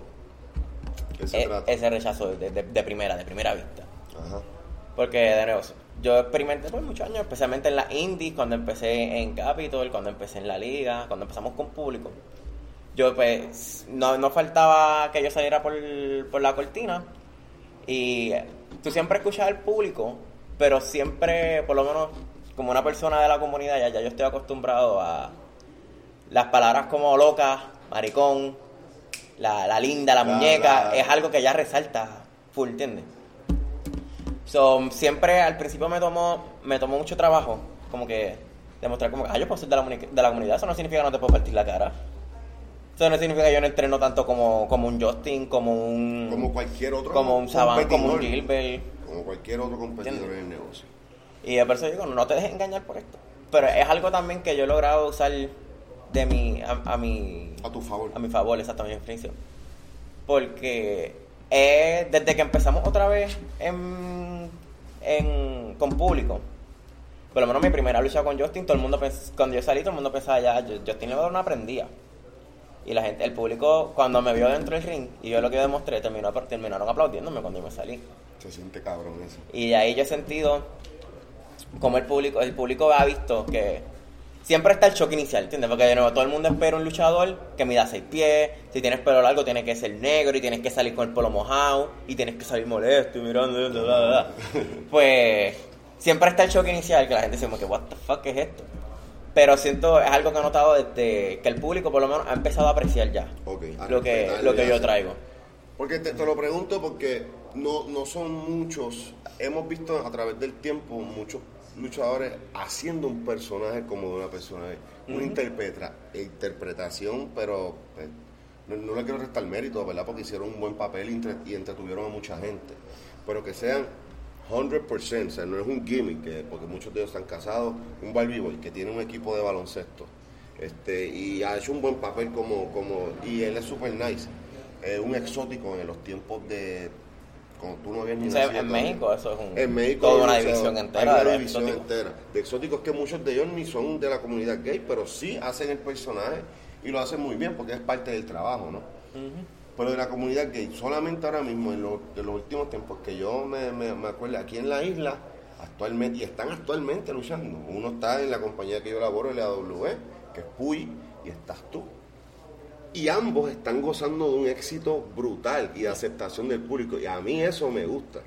B: ¿Qué se
D: e- ese rechazo de, de- de primera, de primera vista.
B: Ajá.
D: Porque, de nuevo, yo experimenté por muchos años, especialmente en la indies, cuando empecé en Capitol, cuando empecé en la liga, cuando empezamos con público. Yo, pues, no, no faltaba que yo saliera por, por la cortina. Y tú siempre escuchas al público, pero siempre, por lo menos, como una persona de la comunidad, ya, ya yo estoy acostumbrado a las palabras como loca, maricón, la, la linda, la
B: La-
D: muñeca,
B: la-
D: es algo que ya resalta full, ¿entiendes? So, siempre al principio me tomó, me tomó mucho trabajo, como que demostrar como que, ah, yo puedo ser de la, de la comunidad, eso no significa que no te puedo partir la cara. Eso no significa que yo no entreno tanto como, como un Justin, como un...
B: Como cualquier otro
D: Como un Saban, como un. Gilbert.
B: Como cualquier otro competidor
D: ¿Entiendes?
B: en el negocio.
D: Y por eso digo, no te dejes engañar por esto. Pero es algo también que yo he logrado usar de mi, a, a mi,
B: A tu favor.
D: a mi favor, exactamente, mi experiencia. Porque eh, desde que empezamos otra vez en, en- con público, por lo menos mi primera lucha con Justin, todo el mundo pens- cuando yo salí, todo el mundo pensaba ya, Justin Levedor no aprendía. Y la gente, el público, cuando me vio dentro del ring y yo lo que demostré, terminó, terminaron aplaudiéndome cuando yo me salí.
B: Se siente cabrón eso.
D: Y de ahí yo he sentido como el público, el público ha visto que siempre está el choque inicial, ¿entiendes? Porque de nuevo todo el mundo espera un luchador que mida seis pies, si tienes pelo largo tienes que ser negro y tienes que salir con el pelo mojado y tienes que salir molesto y mirando, bla, bla, bla. pues siempre está el choque inicial que la gente dice como que what the fuck es esto. Pero siento, es algo que he notado desde que el público por lo menos ha empezado a apreciar ya
B: Ok, a
D: lo que, lo que yo traigo.
B: Porque te, te lo pregunto porque no, no son muchos, hemos visto a través del tiempo muchos luchadores haciendo un personaje como de una persona, una interpreta, interpretación, pero pues, no, no le quiero restar mérito, ¿verdad? Porque hicieron un buen papel y, entre- y entretuvieron a mucha gente, pero que sean 100%, o sea, no es un gimmick, que- porque muchos de ellos están casados, un Barbie Boy que tiene un equipo de baloncesto, este, y ha hecho un buen papel como, como y él es super nice, eh, un exótico en los tiempos de, cuando tú no habías ni
D: O sea,
B: nacido
D: en. México eso es un,
B: En México
D: toda una división
B: hay
D: entera
B: una
D: de
B: división
D: exóticos.
B: entera de exóticos que muchos de ellos ni son de la comunidad gay, pero sí hacen el personaje y lo hacen muy bien porque es parte del trabajo, ¿no? Pero de la comunidad gay, solamente ahora mismo, en, lo- en los últimos tiempos que yo me, me, me acuerdo, aquí en la isla, actualmente, y están actualmente luchando. Uno está en la compañía que yo laboro, el AW, que es Puy, y estás tú. Y ambos están gozando de un éxito brutal y de aceptación del público. Y a mí eso me gusta.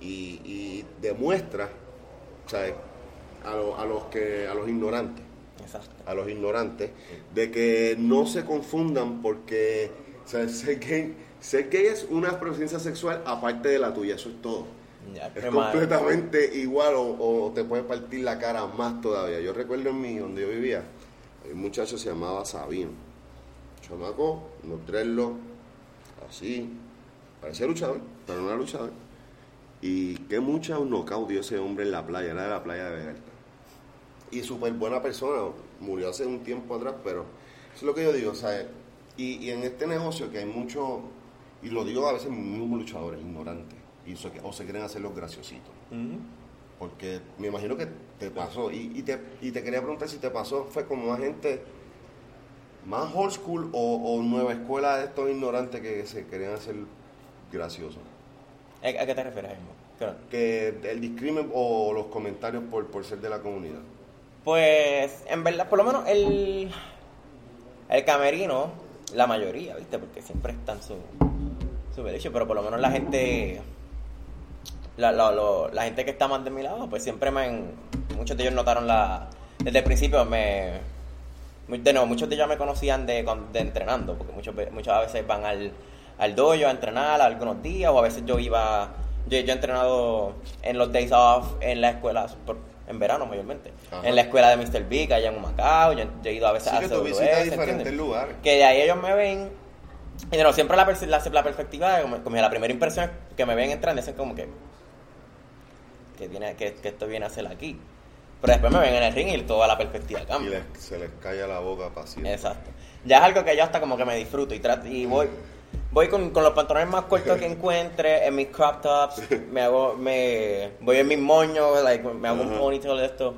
B: y, y demuestra ¿sabes? A, lo- a los que a los ignorantes
D: Exacto.
B: a los ignorantes de que no se confundan porque sea, ser, gay, ser gay es una preferencia sexual aparte de la tuya, eso es todo.
D: Ya,
B: Es completamente igual o, o te puede partir la cara más todavía. Yo recuerdo en mí, donde yo vivía, un muchacho se llamaba Sabino. Chamaco, dreadlocks, así, parecía luchador, pero no era luchador. Y qué mucha un knockout dio ese hombre en la playa, era de la playa de Vega Alta. Y súper buena persona, murió hace un tiempo atrás, pero eso es lo que yo digo, ¿sabes? Y, y en este negocio que hay mucho, y lo digo a veces mismos luchadores, ignorantes, y so- o se quieren hacer los graciositos. Porque me imagino que te pasó, y, y te, y te quería preguntar si te pasó, fue como más gente, más old school o, o nueva escuela de estos ignorantes que se querían hacer graciosos.
D: ¿A qué te refieres, Ismo? ¿Qué no?
B: Que el discrimen o los comentarios por, por ser de la comunidad.
D: Pues, en verdad, por lo menos el, el camerino, la mayoría, ¿viste? Porque siempre están su, su derecho, pero por lo menos la gente, la, la, lo- la gente que está más de mi lado, pues siempre me, han- muchos de ellos notaron la, desde el principio me, de nuevo, muchos de ellos me conocían de, de entrenando, porque muchos, muchas veces van al, al dojo a entrenar algunos días, o a veces yo iba, yo, yo he entrenado en los days off en la escuela, por- en verano mayormente,
B: Ajá.
D: en la escuela de Mr. Big allá en Humacao, yo, yo he ido a veces
B: Sí,
D: a
B: que tú
D: CWS,
B: visitas diferentes lugares.
D: Que de ahí ellos me ven, y de nuevo, siempre la, la, la perspectiva, como, como la primera impresión es que me ven entrando, dicen como que, que, tiene, que, que esto viene a hacer aquí. Pero después me ven en el ring y toda la perspectiva
B: Y
D: cambia.
B: les- se les calla la boca siempre.
D: Exacto. Ya es algo que yo hasta como que me disfruto y trato, y voy voy con, con los pantalones más cortos que encuentre, en mis crop tops, me hago me voy en mis moños, like, me hago un
B: Ajá.
D: ponytail de esto.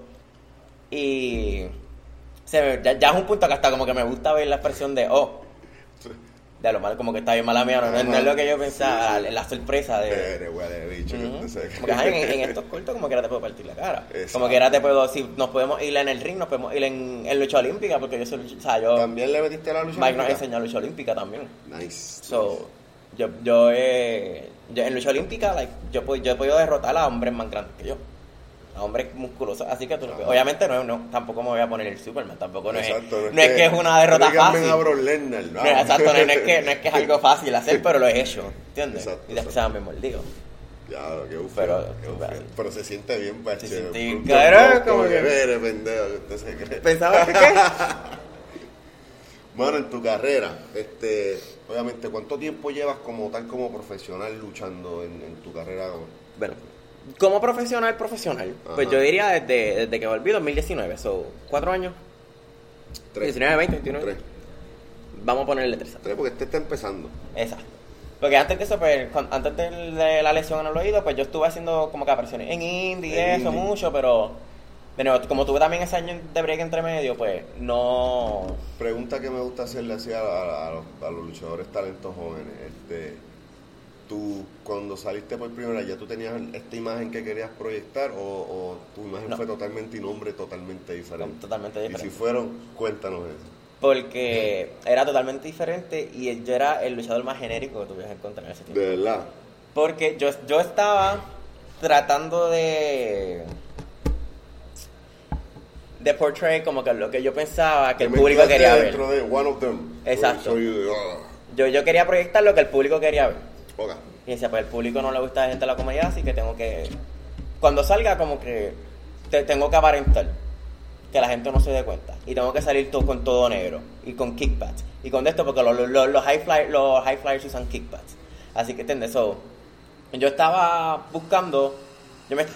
D: Y se me- ya, ya es un punto que hasta como que me gusta ver la expresión de oh, de lo malo como que está bien mala mía, no, no, no es lo que yo pensaba,
B: Sí, sí.
D: la sorpresa de
B: Eres huele de bicho, que sé qué.
D: Porque ajá, en, en estos cortos como que ahora te puedo partir la cara.
B: Exacto.
D: Como que ahora te puedo, si nos podemos ir en el ring, nos podemos ir en, en lucha olímpica, porque yo soy, lucha- o sea, yo,
B: También le metiste a la lucha.
D: Mike nos
B: olímpica?
D: enseñó lucha olímpica también.
B: Nice.
D: So, yo, yo, eh, yo en lucha olímpica, like, yo, yo he podido derrotar a hombres más grandes que yo. A hombres musculosos. Así que tú, obviamente no, no, tampoco me voy a poner el Superman, tampoco no,
B: Exacto,
D: es, no es que es una derrota fácil.
B: a Lesnar,
D: No, exacto, no, es que, no es que es algo fácil hacer, pero lo he hecho, ¿entiendes?
B: Exacto,
D: y después me mordido.
B: Ya, qué
D: Pero-
B: qué pero se siente bien, bache.
D: Se siente bien, como que-
B: eres, pendejo, que usted se cree.
D: ¿Pensaba que qué?
B: Bueno, en tu carrera, este, obviamente, ¿cuánto tiempo llevas como tal como profesional luchando en, en tu carrera?
D: Bueno, como profesional, profesional, pues yo diría desde, desde que volví 2019, so, cuatro años,
B: Tres.
D: 19, 20, 29.
B: Tres.
D: Vamos a ponerle tres.
B: Tres, porque este está empezando.
D: Exacto. Porque antes de eso, pues, antes de la lesión en el oído, pues yo estuve haciendo como que apariciones en indie
B: En
D: eso
B: indie.
D: mucho, pero de nuevo, como tuve también ese año de break entre medio, pues no...
B: Pregunta que me gusta hacerle así a, a- a los, a los luchadores talentos jóvenes. Este, tú, cuando saliste por primera vez, ¿ya tú tenías esta imagen que querías proyectar o, o tu imagen
D: No.
B: fue totalmente y nombre totalmente diferente?
D: Totalmente
B: Y
D: diferente.
B: si fueron, cuéntanos eso.
D: Porque era totalmente diferente y yo era el luchador más genérico que tuvieras encontrar en ese tiempo.
B: De verdad.
D: Porque yo, yo estaba tratando de. de portray como que lo que yo pensaba que el público quería ver.
B: dentro de one of them.
D: Exacto.
B: Ah,
D: Yo, yo quería proyectar lo que el público quería ver. Y decía, pues el público no le gusta a la gente la comedia, así que tengo que. Cuando salga, como que. te- tengo que aparentar. Que la gente no se dé cuenta. Y tengo que salir todo con todo negro. Y con kickbacks. Y con esto, porque los, los, los high, fly, los high flyers usan kickbacks. Así que, ¿entiendes? So, yo estaba buscando. Yo me,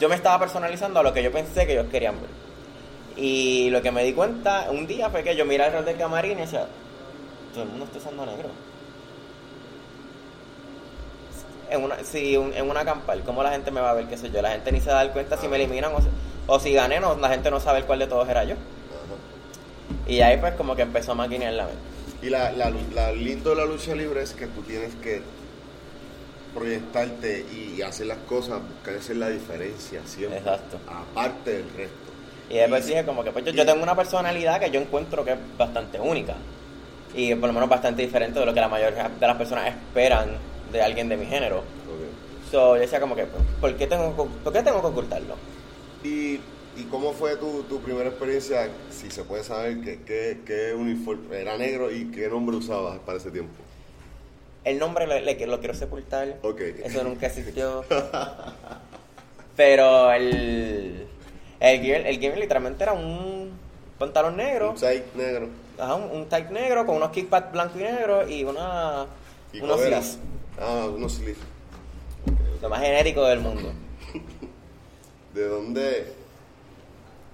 D: yo me estaba personalizando a lo que yo pensé que ellos querían ver. Y lo que me di cuenta un día fue que yo miré alrededor del camarín y decía, todo el mundo está usando negro. En una, si un- en una campal, ¿cómo la gente me va a ver qué soy yo? La gente ni se da cuenta si me eliminan o, si- o si gané, no, la gente no sabe cuál de todos era yo.
B: Ajá.
D: Y ahí pues como que empezó a maquinear la mente.
B: Y la, la, la lindo de la lucha libre es que tú tienes que proyectarte y hacer las cosas, buscar hacer la diferencia siempre.
D: Exacto.
B: Aparte del resto.
D: Y después dije como que pues yo, yo tengo una personalidad que yo encuentro que es bastante única. Y por lo menos bastante diferente de lo que la mayoría de las personas esperan de alguien de mi género.
B: Ok.
D: So, yo decía como que, ¿por qué tengo, que- ¿por qué tengo que ocultarlo?
B: ¿Y, y cómo fue tu, tu primera experiencia? Si se puede saber qué, qué, qué uniforme era negro y qué nombre usabas para ese tiempo.
D: El nombre lo quiero sepultar.
B: Ok.
D: Eso nunca existió. Pero el, el, gear, el literalmente era un pantalón negro.
B: Un tight negro.
D: Ajá, un, un tight negro con unos kickpads blanco y negro y una
B: ¿Y
D: unos.
B: Ah, unos sleeves.
D: Lo más genérico del mundo.
B: ¿De dónde,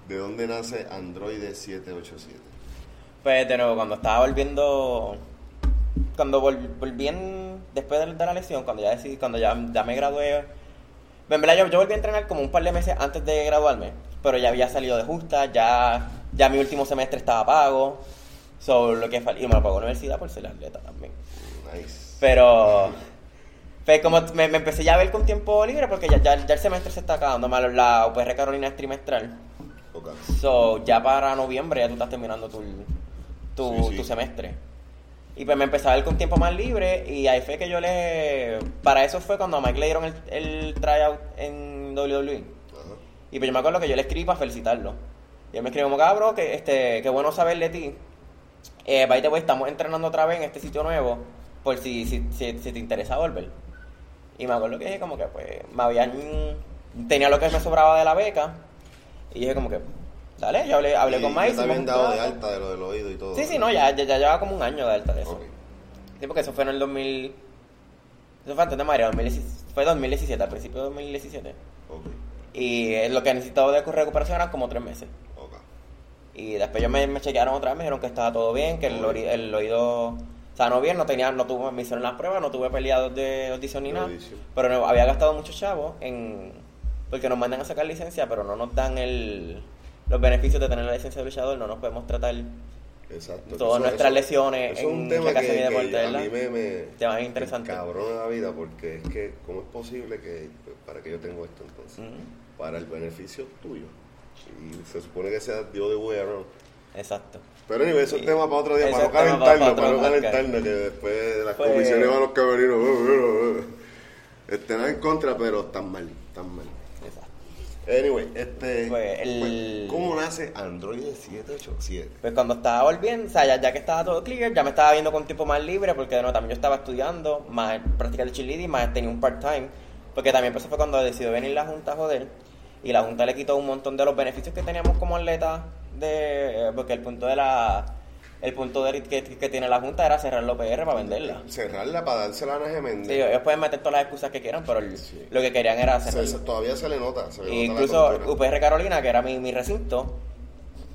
B: ¿De dónde nace Android 787?
D: Pues de nuevo, cuando estaba volviendo, cuando vol- volví en- después de, la lección, cuando ya decidí, cuando ya, ya me gradué, en verdad yo, yo volví a entrenar como un par de meses antes de graduarme, pero ya había salido de justa, ya, ya mi último semestre estaba pago, so, lo que fal- y me lo pagó la universidad por ser atleta también.
B: Nice.
D: Pero, pues como me, me empecé ya a ver con tiempo libre porque ya, ya, ya el semestre se está acabando, malo, la UPR Carolina es trimestral.
B: Ok.
D: So, ya para noviembre ya tú estás terminando tu, tu,
B: Sí, sí.
D: tu semestre. Y pues me empecé a ver con tiempo más libre y ahí fue que yo le... Para eso fue cuando a Mike le dieron el, el tryout en WWE.
B: Ajá.
D: Y pues yo me acuerdo que yo le escribí para felicitarlo. Y él me escribió como, cabrón, que este, qué bueno saber de ti. Eh, by the way, estamos entrenando otra vez en este sitio nuevo por si, si, si, si te interesa volver. Y me acuerdo que dije como que pues me habían... Tenía lo que me sobraba de la beca. Y dije como que, dale, yo hablé, hablé
B: Y
D: con Mike.
B: te habían dado de alta de lo del oído y todo.
D: Sí, sí, no, ya, ya, ya llevaba como un año de alta de eso.
B: Ok.
D: Sí, porque eso fue en el 2000... Eso fue antes de María, 2017, fue 2017, al principio de 2017.
B: Ok.
D: Y lo que necesitaba de recuperación eran como tres meses.
B: Ok.
D: Y después ellos me, me chequearon otra vez, me dijeron que estaba todo bien, que el, el oído sanó bien, no tenía, no tuve, me hicieron las pruebas, no tuve peleados de audición ni
B: De
D: nada.
B: audición.
D: Pero no, había gastado muchos chavos en porque nos mandan a sacar licencia, pero no nos dan el los beneficios de tener la licencia de luchador, no nos podemos tratar
B: Exacto.
D: Todas
B: Eso-
D: nuestras
B: eso-
D: lesiones
B: eso es un
D: en
B: tema
D: recreación
B: que,
D: y deporte,
B: que a mí me, me
D: interesante.
B: cabrón la vida porque es que cómo es posible que pues, para que yo tengo esto entonces para el beneficio tuyo y se supone que sea Dios de around.
D: Exacto.
B: Pero anyway, eso es
D: Sí.
B: tema para otro día, para no calentarnos,
D: para
B: no calentarnos, que después las
D: Pues-
B: comisiones van los camerinos, uh, uh, uh, estén en contra, pero están mal, están mal.
D: Exacto.
B: Anyway, este,
D: Pues, el-
B: pues, ¿cómo nace Android 787?
D: Pues cuando estaba volviendo, o sea, ya, ya que estaba todo clear, ya me estaba viendo con tiempo más libre, porque de nuevo también yo estaba estudiando, más prácticas de cheerleading, más tenía un part-time, porque también eso fue cuando decidió venir la Junta a joder, y la Junta le quitó un montón de los beneficios que teníamos como atletas, de, porque el punto de la... El punto de, que, que tiene la Junta era cerrar la OPR para venderla.
B: Cerrarla para dársela a Ana Geméndez.
D: Sí, ellos pueden meter todas las excusas que quieran, pero el-
B: Sí.
D: lo que querían era cerrarla.
B: se- todavía se le nota. Se le nota la
D: incluso. UPR Carolina, que era mi, mi recinto,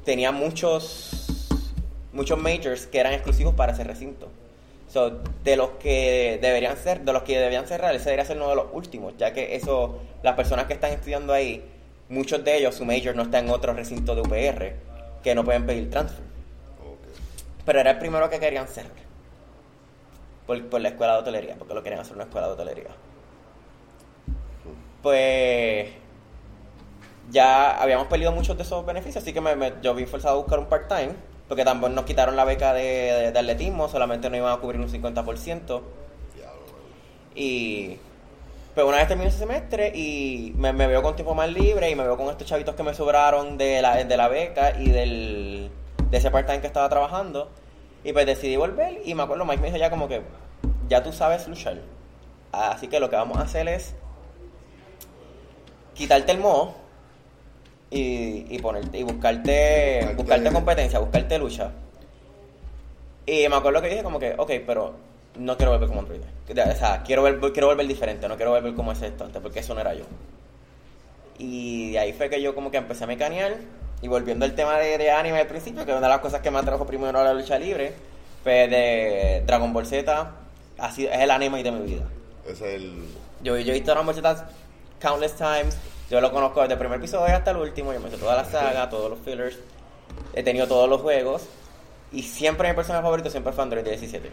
D: tenía muchos muchos majors que eran exclusivos para ese recinto. So, de los que deberían ser, de los que deberían cerrar, ese debería ser uno de los últimos, ya que eso, las personas que están estudiando ahí, muchos de ellos, su major no está en otro recinto de UPR, que no pueden pedir transfer. Pero era el primero que querían cerrar. Por, por la escuela de hotelería, porque lo querían hacer una escuela de hotelería. Pues ya habíamos perdido muchos de esos beneficios, así que me, me- yo vi forzado a buscar un part-time, porque también nos quitaron la beca de, de- de atletismo, solamente nos iban a cubrir un 50%.
B: Diablo, mano.
D: Y pues una vez terminé ese semestre y me, me veo con tiempo más libre y me veo con estos chavitos que me sobraron de la, de la beca y del, de ese part-time que estaba trabajando. Y pues decidí volver y me acuerdo, Mike me dijo ya como que, ya tú sabes luchar. Así que lo que vamos a hacer es quitarte el moho y, y ponerte y buscarte,
B: Buscarte-
D: buscarte competencia, buscarte lucha. Y me acuerdo que dije como que, ok, pero no quiero volver como androide. O sea, quiero, ver, quiero volver diferente, no quiero volver como ese esto antes, porque eso no era yo. Y de ahí fue que yo como que empecé a mecanear. Y volviendo al tema de, de anime al principio, que una de las cosas que me atrajo primero a la lucha libre, fue de Dragon Ball Z, así, es el anime de mi vida.
B: Es el.
D: Yo, yo he visto Dragon Ball Z countless times. Yo lo conozco desde el primer episodio hasta el último. Yo me sé toda la saga, todos los fillers. He tenido todos los juegos. Y siempre mi personaje favorito siempre fue Android 17.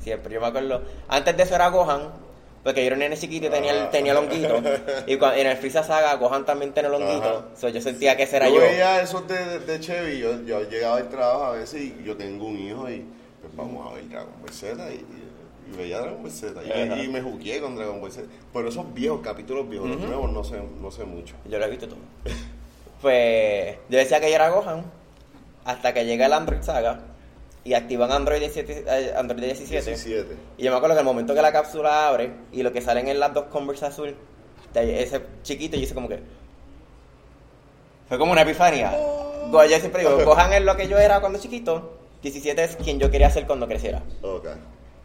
D: Siempre. Yo me acuerdo. Antes de eso era Gohan. Porque yo era un nene chiquito y tenía, el-
B: Ah.
D: tenía longuito. Y cua- en el Frieza Saga, Gohan también tenía.
B: Ajá.
D: So, yo sentía que ese era
B: yo.
D: yo.
B: veía esos de, de, Chevy, yo, yo llegaba al trabajo a veces y yo tengo un hijo y pues vamos a ver Dragon Ball Z y, y- y veía Dragon Ball Z. Y,
D: Ajá.
B: me, y me jugué con Dragon Ball Z. Pero esos viejos capítulos viejos, los nuevos no sé, no sé mucho.
D: Yo lo he visto todo. Pues yo decía que yo era Gohan hasta que llega el Android Saga y activan Android 17. eh, Android 17.
B: 17.
D: Y yo me acuerdo que el momento que la cápsula abre y lo que salen en las dos Converse azul, ese chiquito, yo hice como que. Fue como una epifanía. Go- Yo siempre digo, Gohan es lo que yo era cuando chiquito, 17 es quien yo quería ser cuando creciera.
B: Ok.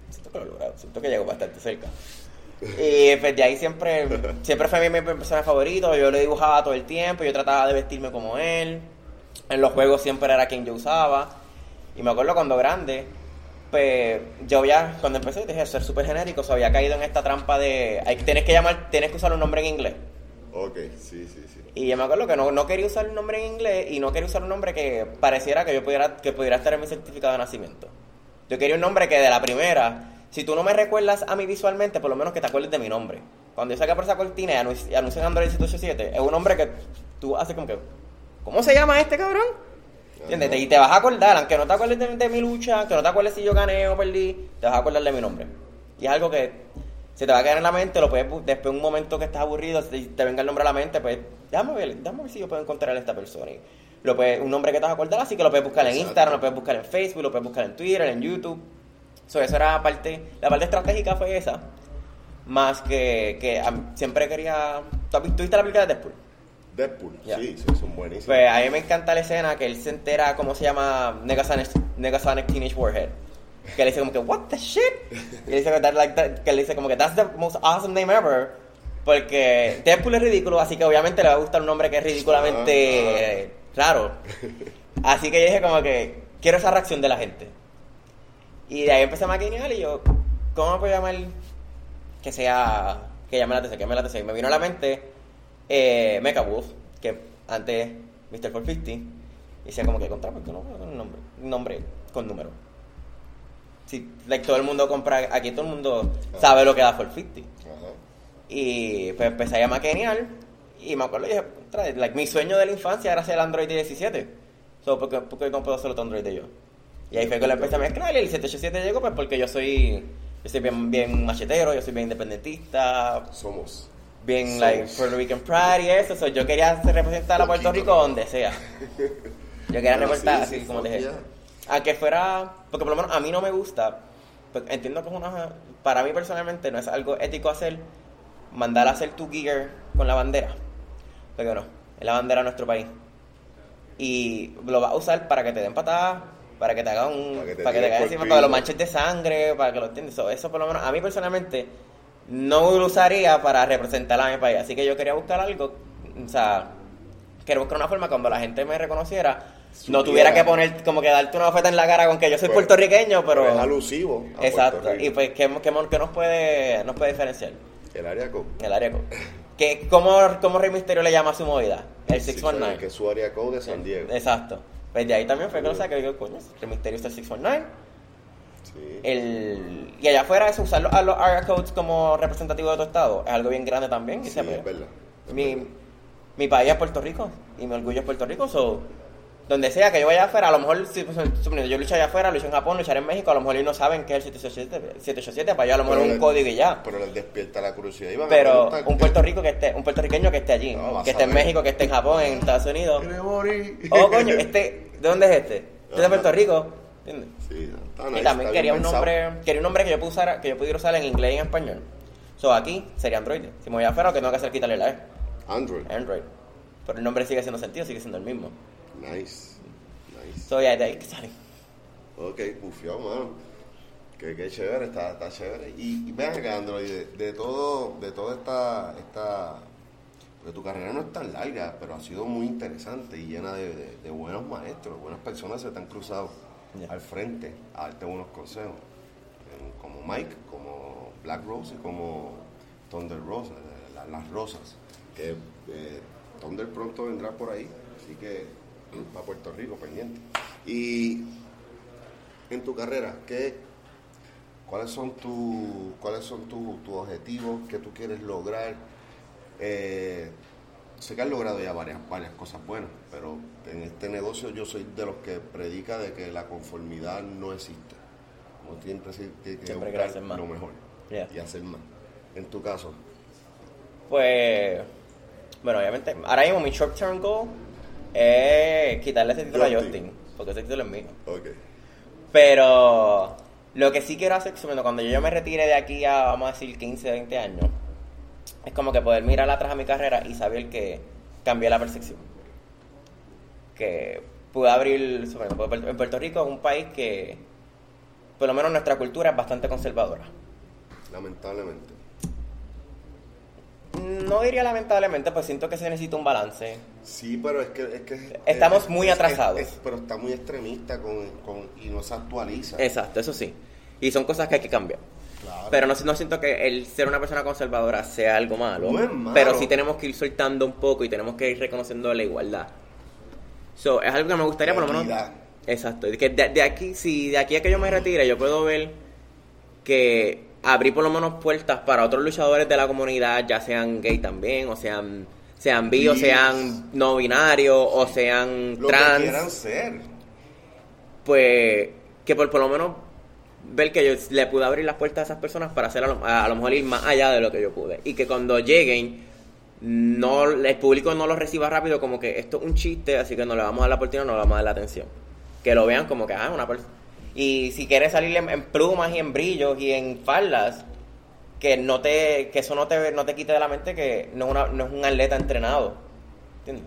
D: Siento que lo he logrado, siento que llego bastante cerca. Y pues de ahí siempre, siempre fue mi, mi personaje favorito, yo lo dibujaba todo el tiempo, yo trataba de vestirme como él. En los juegos siempre era quien yo usaba. Y me acuerdo cuando grande, pues yo había, cuando empecé dije ser súper genérico, se había caído en esta trampa de, hay, tienes que llamar, tienes que usar un nombre en inglés.
B: Ok, sí, sí, sí.
D: Y yo me acuerdo que no, no quería usar un nombre en inglés y no quería usar un nombre que pareciera que yo pudiera, que pudiera estar en mi certificado de nacimiento. Yo quería un nombre que de la primera, si tú no me recuerdas a mí visualmente, por lo menos que te acuerdes de mi nombre. Cuando yo saqué por esa cortina y anunci- y anuncian Android 787, es un nombre que tú haces como que, ¿cómo se llama este cabrón? ¿Entiendes? Y te vas a acordar, aunque no te acuerdes de, de mi lucha, aunque no te acuerdes si yo gané o perdí, te vas a acordar de mi nombre. Y es algo que se te va a quedar en la mente, lo puedes, después de un momento que estás aburrido, si te venga el nombre a la mente, pues déjame ver, déjame ver si yo puedo encontrar a esta persona. Y lo puedes- un nombre que te vas a acordar, así que lo puedes buscar en. Instagram, lo puedes buscar en Facebook, lo puedes buscar en Twitter, en YouTube. So, eso era parte, la parte estratégica fue esa. Más que, que siempre quería... ¿Tú has visto- tú viste la película de Deadpool?
B: Deadpool,
D: Ya.
B: sí, sí, son buenísimos.
D: Pues a mí me encanta la escena que él se entera cómo se llama Negasonic, Negasonic Teenage Warhead. Que le dice como que, what the shit? Y le dice, que, that- like that- que le dice como que, that's the most awesome name ever. Porque Deadpool es ridículo, así que obviamente le va a gustar un nombre que es ridículamente eh, raro. Así que yo dije como que, quiero esa reacción de la gente. Y de ahí empecé a maquinear y yo, ¿cómo me puedo llamar que sea, que llame la atención, que llame la atención? Y me vino a la mente eh, Mecha Wolf, que antes Mr. 450, y decía como que contra, porque no un nombre, con número. Sí, like, todo el mundo compra, aquí todo el mundo sabe lo que da 450.
B: Ajá.
D: Y pues empecé a maquinear y me acuerdo y dije, "Contra, like, mi sueño de la infancia era hacer Android 17. So, ¿por, qué, por qué no puedo hacerlo todo Android de yo? Y ahí fue que lo empecé a mezclar y el 787 llegó pues porque yo soy, yo soy bien, bien machetero, yo soy bien independentista,
B: Somos.
D: Bien
B: Somos.
D: like Puerto Rican Pride y eso. so, yo quería representar a Puerto Rico
B: ¿no?
D: donde sea. Yo quería
B: Bueno,
D: representar
B: sí,
D: así
B: sí,
D: como dije. Aunque fuera, porque por lo menos a mí no me gusta, pues, entiendo que es una, para mí personalmente no es algo ético hacer, mandar a hacer tu gear con la bandera. Porque no, es la bandera de nuestro país. Y lo vas a usar para que te den patadas, para que te hagan un,
B: Para que te
D: para que te
B: tiren
D: caigan
B: por
D: encima, para que lo manches de sangre, para que lo entiendas. So, eso por lo menos a mí personalmente no lo usaría para representar a mi país. Así que yo quería buscar algo, o sea, quería buscar una forma cuando la gente me reconociera, no
B: Supiera.
D: tuviera que poner, como que darte una oferta en la cara con que yo soy
B: Pues,
D: puertorriqueño, pero...
B: es alusivo. a
D: Exacto. Y pues, ¿qué, qué, qué nos, puede, nos puede diferenciar?
B: El área code.
D: El área code. ¿Qué, cómo, ¿Cómo Rey Misterio le llama a su movida? El
B: Sí,
D: 619.
B: Que es su área code de San Diego.
D: Exacto. Pues de ahí también fue que lo saqué. Digo, coño, Rey Misterio está el 619.
B: Sí.
D: El, y allá afuera, eso, usar los, a los area codes como representativo de tu estado es algo bien grande también. y
B: Sí, es verdad. Es
D: Mi,
B: verdad.
D: mi país es Puerto Rico y mi orgullo es Puerto Rico. So, donde sea que yo vaya afuera, a lo mejor, si, pues, suponiendo, yo lucho allá afuera, lucho en Japón, lucharé en México, a lo mejor ellos no saben qué es el 787, 787 para yo a lo mejor
B: Pero
D: un código y ya.
B: Pero les despierta la curiosidad. y van a
D: Pero un
B: qué-
D: Puerto Rico que esté, un puertorriqueño que esté allí,
B: No,
D: que
B: a
D: esté en. México, que esté en Japón, en Estados Unidos. Oh, coño, este, ¿de dónde es este? Este es de. Puerto Rico. ¿Entiendes?
B: Sí, está
D: Y
B: nice,
D: también
B: está
D: quería un
B: pensado.
D: nombre, quería un nombre que yo pudiera usar, que yo pudiera usar en inglés y en español. So aquí sería Android. Si me voy afuera, lo que tengo que hacer quitarle la E.
B: Android.
D: Android. Pero el nombre sigue siendo sentido, sigue siendo el mismo.
B: Nice. Nice.
D: So ya de ahí que sale.
B: Ok, bufiado, mano. Qué, qué chévere, está, está chévere. Y, y vean acá, Android, de, de todo, de toda esta, esta, porque tu carrera no es tan larga, pero ha sido muy interesante y llena de, de- de buenos maestros, buenas personas se te han cruzado Al frente a darte buenos consejos, como Mike, como Black Rose y como Thunder Rose, la- las rosas, eh, Thunder pronto vendrá por ahí, así que para Puerto Rico pendiente. Y en tu carrera, ¿qué, ¿cuáles son, tu, tus objetivos que tú quieres lograr? Eh, sé que has logrado ya varias, varias cosas buenas, pero en este negocio yo soy de los que predica de que la conformidad no existe. Uno siempre tiene que
D: Siempre
B: buscar
D: hacer más.
B: lo mejor
D: Yeah.
B: y hacer más. En tu caso,
D: Pues, bueno, obviamente, ahora mismo mi short term goal es quitarle ese título a
B: Justin.
D: Porque ese título es mío.
B: ok.
D: Pero lo que sí quiero hacer, bueno, cuando yo me retire de aquí a, vamos a decir, 15, 20 años, es como que poder mirar atrás a mi carrera y saber que cambié la percepción. Que pude abrir, en Puerto Rico es un país que, por lo menos nuestra cultura es bastante conservadora.
B: Lamentablemente.
D: No diría lamentablemente, pues siento que se necesita un balance.
B: Sí, pero es que... Es que
D: Estamos
B: es-
D: muy
B: es-
D: atrasados.
B: es- pero está muy extremista con, con, y no se actualiza.
D: Exacto, eso sí. Y son cosas que hay que cambiar.
B: Claro.
D: Pero no, no siento que el ser una persona conservadora sea algo malo.
B: No es malo.
D: Pero sí tenemos que ir soltando un poco y tenemos que ir reconociendo la igualdad. So, es algo que me gustaría por lo menos. Exacto. Que de, de aquí, si de aquí a que yo me retire, yo puedo ver que abrí por lo menos puertas para otros luchadores de la comunidad, ya sean gay también, o sean sean bi, o sean no binarios, o sean
B: Lo
D: trans
B: que quieran ser.
D: pues que por, por lo menos ver que yo le pude abrir las puertas a esas personas para hacer a lo, a, a lo mejor ir más allá de lo que yo pude y que cuando lleguen no el público no lo reciba rápido como que esto es un chiste así que no le vamos a dar la oportunidad no le vamos a dar la atención. Que lo vean como que ah una persona y si quieres salir en, en plumas y en brillos y en faldas que no te que eso no te no te quite de la mente que no es, una, no es un atleta entrenado ¿entiendes?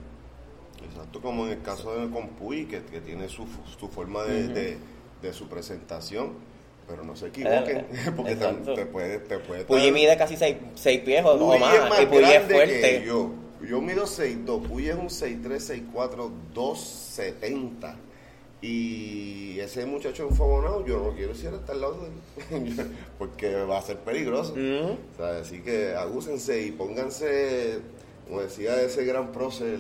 B: Exacto, como en el caso de con Puy, que, que tiene su, su forma de, de, de su presentación, pero no se equivoquen,
D: Eh,
B: porque te, te puede... Te puede
D: Puyi
B: estar-
D: mide casi 6 pies o,
B: Puyi
D: más,
B: es más
D: y Puyi es fuerte.
B: que yo. Yo mido 6'2", Puy es un 6'3", 6'4", 2'70". Y ese muchacho enfogonado, yo no quiero hasta al lado de él, porque va a ser peligroso.
D: Ujú.
B: O sea, así que agúsense y pónganse, como decía ese gran prócer,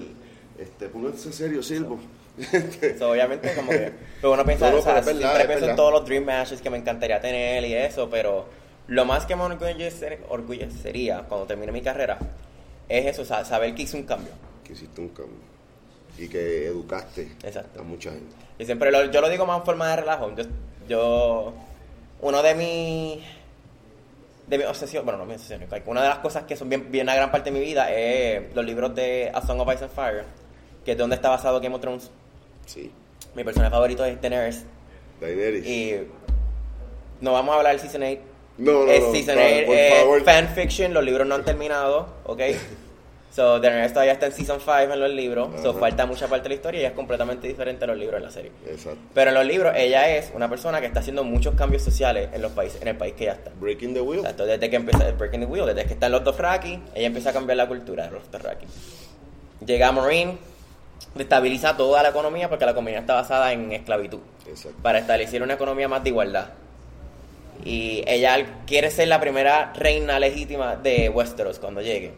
B: este, pónganse serio, Silvo.
D: So, obviamente, como que. Pero uno piensa,
B: No,
D: o sea,
B: verdad,
D: siempre pienso en todos los dream matches que me encantaría tener y eso, pero lo más que me orgullecería cuando termine mi carrera es eso, saber que hice un cambio.
B: que hiciste un cambio y que educaste
D: Exacto.
B: a mucha gente.
D: Y siempre lo, yo lo digo más en forma de relajo. Yo, yo uno de mis de mi obsesión, bueno, no mi obsesión, una de las cosas que son bien, bien una gran parte de mi vida es los libros de A Song of Ice and Fire, que es donde está basado Game of Thrones.
B: Sí.
D: Mi personaje favorito es Daenerys.
B: Daenerys.
D: Y no vamos a hablar del Season 8.
B: No, no,
D: es
B: no,
D: Season
B: claro,
D: 8
B: por
D: es
B: favor.
D: fanfiction, los libros no han terminado, ¿ok? So, Daenerys todavía está en Season 5 en los libros, so
B: Ajá.
D: falta mucha parte de la historia y es completamente diferente a los libros de la serie.
B: Exacto.
D: Pero en los libros ella es una persona que está haciendo muchos cambios sociales en los países, en el país que ella está.
B: Breaking the Wheel.
D: Exacto, desde que empieza Breaking the Wheel, desde que están los Dothraki, ella empieza a cambiar la cultura de los Dothraki. Llega Marine, destabiliza toda la economía porque la economía está basada en esclavitud
B: Exacto.
D: para establecer una economía más de igualdad. Y ella quiere ser la primera reina legítima de Westeros cuando llegue.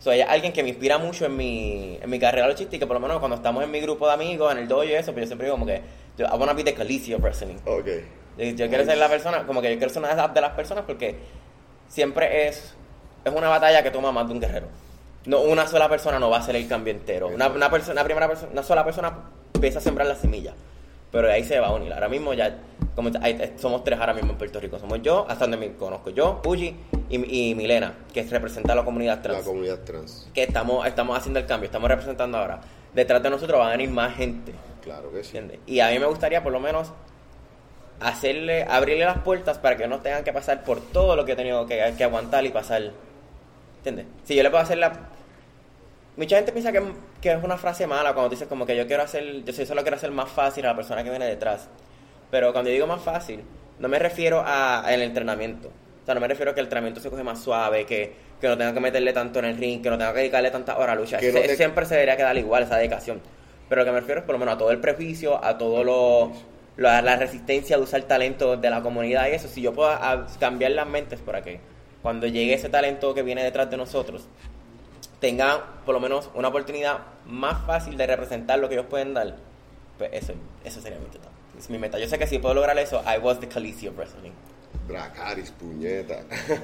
D: So, ella es alguien que me inspira mucho en mi, en mi carrera luchística, por lo menos cuando estamos en mi grupo de amigos, en el dojo y eso, pero yo siempre digo como que, yo, I wanna be the Khaleesi of wrestling.
B: Ok.
D: Yo, yo quiero ser la persona, como que yo quiero ser una de las personas porque siempre es, es una batalla que toma más de un guerrero. No, una sola persona no va a hacer el cambio entero. Una, una, persona, una primera persona, una sola persona empieza a sembrar la semilla. Pero de ahí se va a unir. Ahora mismo ya, como hay- somos tres ahora mismo en Puerto Rico. Somos yo, hasta donde me conozco. Yo, Puyi y, y Milena, que representa a la comunidad
B: La
D: trans.
B: comunidad trans.
D: que estamos, estamos haciendo el cambio, estamos representando ahora. Detrás de nosotros van a venir más gente.
B: Claro que sí.
D: ¿Entiendes? Y a mí me gustaría por lo menos hacerle, abrirle las puertas para que no tengan que pasar por todo lo que he tenido que, que aguantar y pasar. ¿Entiendes? Si yo le puedo hacer la... Mucha gente piensa que, que es una frase mala cuando dices como que yo quiero hacer, yo solo quiero hacer más fácil a la persona que viene detrás. Pero cuando yo digo más fácil, no me refiero a- al entrenamiento. O sea, no me refiero a que el entrenamiento se coge más suave, que, que no tenga que meterle tanto en el ring, que no tenga que dedicarle tanta hora a lucha.
B: No te-
D: Siempre se debería quedar igual esa dedicación. Pero lo que me refiero es por lo menos a todo el prejuicio, a todo lo, la, la resistencia de usar talento de la comunidad y eso. Si yo puedo a- cambiar las mentes para que cuando llegue ese talento que viene detrás de nosotros, tengan por lo menos una oportunidad más fácil de representar lo que ellos pueden dar, pues eso, eso sería mi meta. Es mi meta. Yo sé que si puedo lograr eso, I was the Khaleesi of wrestling.
B: Dracaris, puñeta.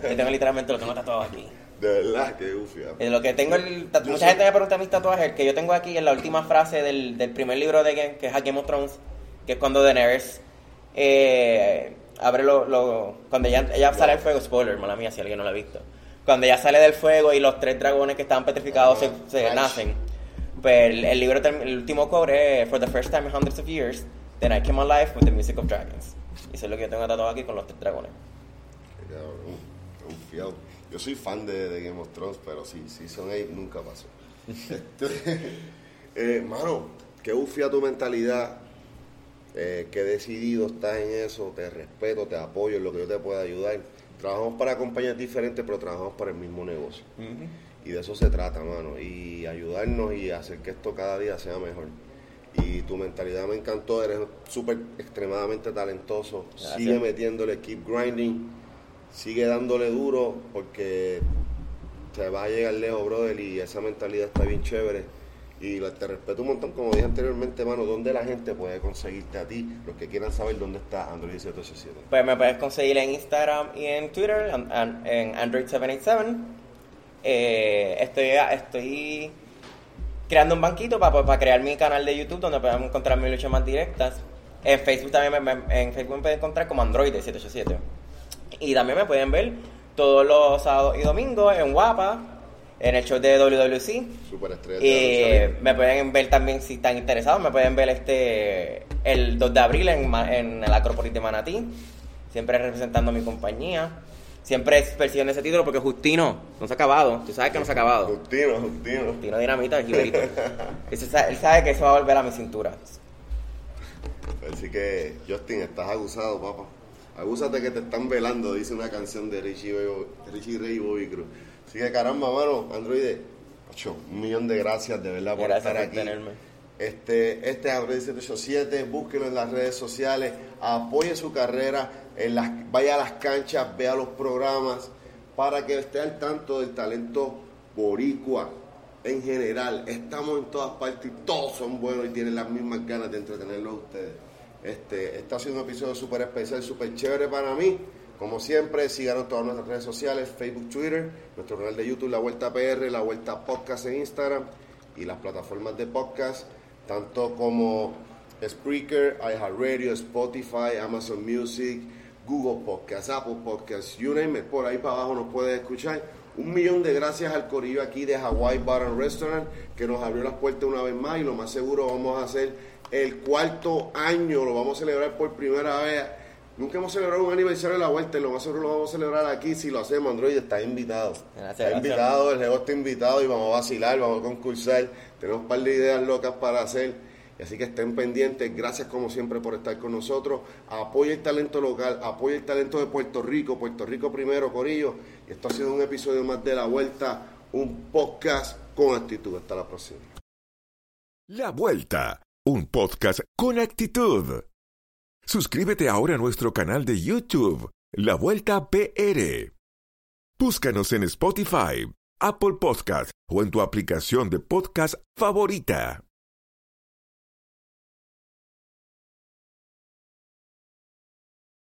D: Yo tengo literalmente lo tengo tatuado aquí.
B: De verdad, que ufia.
D: Eh, Lo que tengo el tatu- mucha
B: soy-
D: gente me pregunta mis tatuajes, el que yo tengo aquí en la última frase del, del primer libro de Game, que es A Game of Thrones, que es cuando Daenerys eh, abre lo, lo cuando ella, ella sale del fuego, spoiler, mala mía, si alguien no lo ha visto. Cuando ella sale del fuego y los tres dragones que estaban petrificados se, se nacen. Pues el, el libro, el último cobre es For the first time in hundreds of years, then I came alive with the music of dragons. Y eso es lo que yo tengo tatuado aquí con los tres dragones.
B: Un fiel. Yo soy fan de, de Game of Thrones, pero sí, son ahí, nunca pasó. Este, eh, mano, qué ufia tu mentalidad, eh, qué decidido estás en eso, te respeto, te apoyo en lo que yo te pueda ayudar. Trabajamos para compañías diferentes, pero trabajamos para el mismo negocio. Y de eso se trata, mano. Y ayudarnos y hacer que esto cada día sea mejor. Y tu mentalidad me encantó, eres súper extremadamente talentoso.
D: Gracias.
B: Sigue metiéndole, keep grinding. Sigue dándole duro porque te va a llegar lejos, brother. Y esa mentalidad está bien chévere. Y te respeto un montón, como dije anteriormente, mano. ¿Dónde la gente puede conseguirte a ti? Los que quieran saber dónde está Android 787.
D: Pues me puedes conseguir en Instagram y en Twitter, en Android787. Eh, estoy, creando un banquito para crear mi canal de YouTube donde puedan encontrar mis luchas más directas. En Facebook también me, en Facebook me pueden encontrar como Android787. Y también me pueden ver todos los sábados y domingos en Guapa, en el show de WWC.
B: Super estrella.
D: Y me pueden ver también, si están interesados, me pueden ver este el 2 de abril en, en el Acrópolis de Manatí, siempre representando a mi compañía. Siempre persiguiendo ese título porque Justino no se ha acabado. Tú sabes que no se ha acabado.
B: Justino, Justino.
D: Justino Dinamita, Giberito. Ese sa- él sabe que eso va a volver a mi cintura.
B: Así que, Justin, estás abusado, papá. Abúsate que te están velando, dice una canción de Richie, Richie Ray y Bobby Cruz. Así que, caramba, mano, Android, ocho, un millón de gracias de verdad por
D: Gracias
B: estar
D: por
B: aquí.
D: tenerme.
B: Este, este es Android 787, búsquenlo en las redes sociales, apoye su carrera, en las, vaya a las canchas, vea los programas, para que esté al tanto del talento boricua en general. Estamos en todas partes y todos son buenos y tienen las mismas ganas de entretenerlos a ustedes. Este, este ha sido un episodio súper especial, súper chévere para mí. Como siempre, síganos todas nuestras redes sociales, Facebook, Twitter, nuestro canal de YouTube, La Vuelta PR, La Vuelta Podcast en Instagram y las plataformas de podcast, tanto como Spreaker, iHeartRadio, Spotify, Amazon Music, Google Podcasts, Apple Podcasts, you name it, por ahí para abajo nos puedes escuchar. Un millón de gracias al corillo aquí de Hawaii Bar and Restaurant que nos abrió las puertas una vez más y lo más seguro vamos a hacer el cuarto año, lo vamos a celebrar por primera vez. Nunca hemos celebrado un aniversario de la vuelta y lo más seguro lo vamos a celebrar aquí. Si lo hacemos, Android está invitado.
D: Gracias,
B: está
D: gracias.
B: invitado, el jefe está invitado y vamos a vacilar, vamos a concursar. Tenemos un par de ideas locas para hacer. Y así que estén pendientes. Gracias como siempre por estar con nosotros. Apoya el talento local, apoya el talento de Puerto Rico. Puerto Rico primero, Corillo. Y esto ha sido un episodio más de La Vuelta, un podcast con actitud. Hasta la próxima.
C: La Vuelta, un podcast con actitud. Suscríbete ahora a nuestro canal de YouTube, La Vuelta PR. Búscanos en Spotify, Apple Podcast o en tu aplicación de podcast favorita.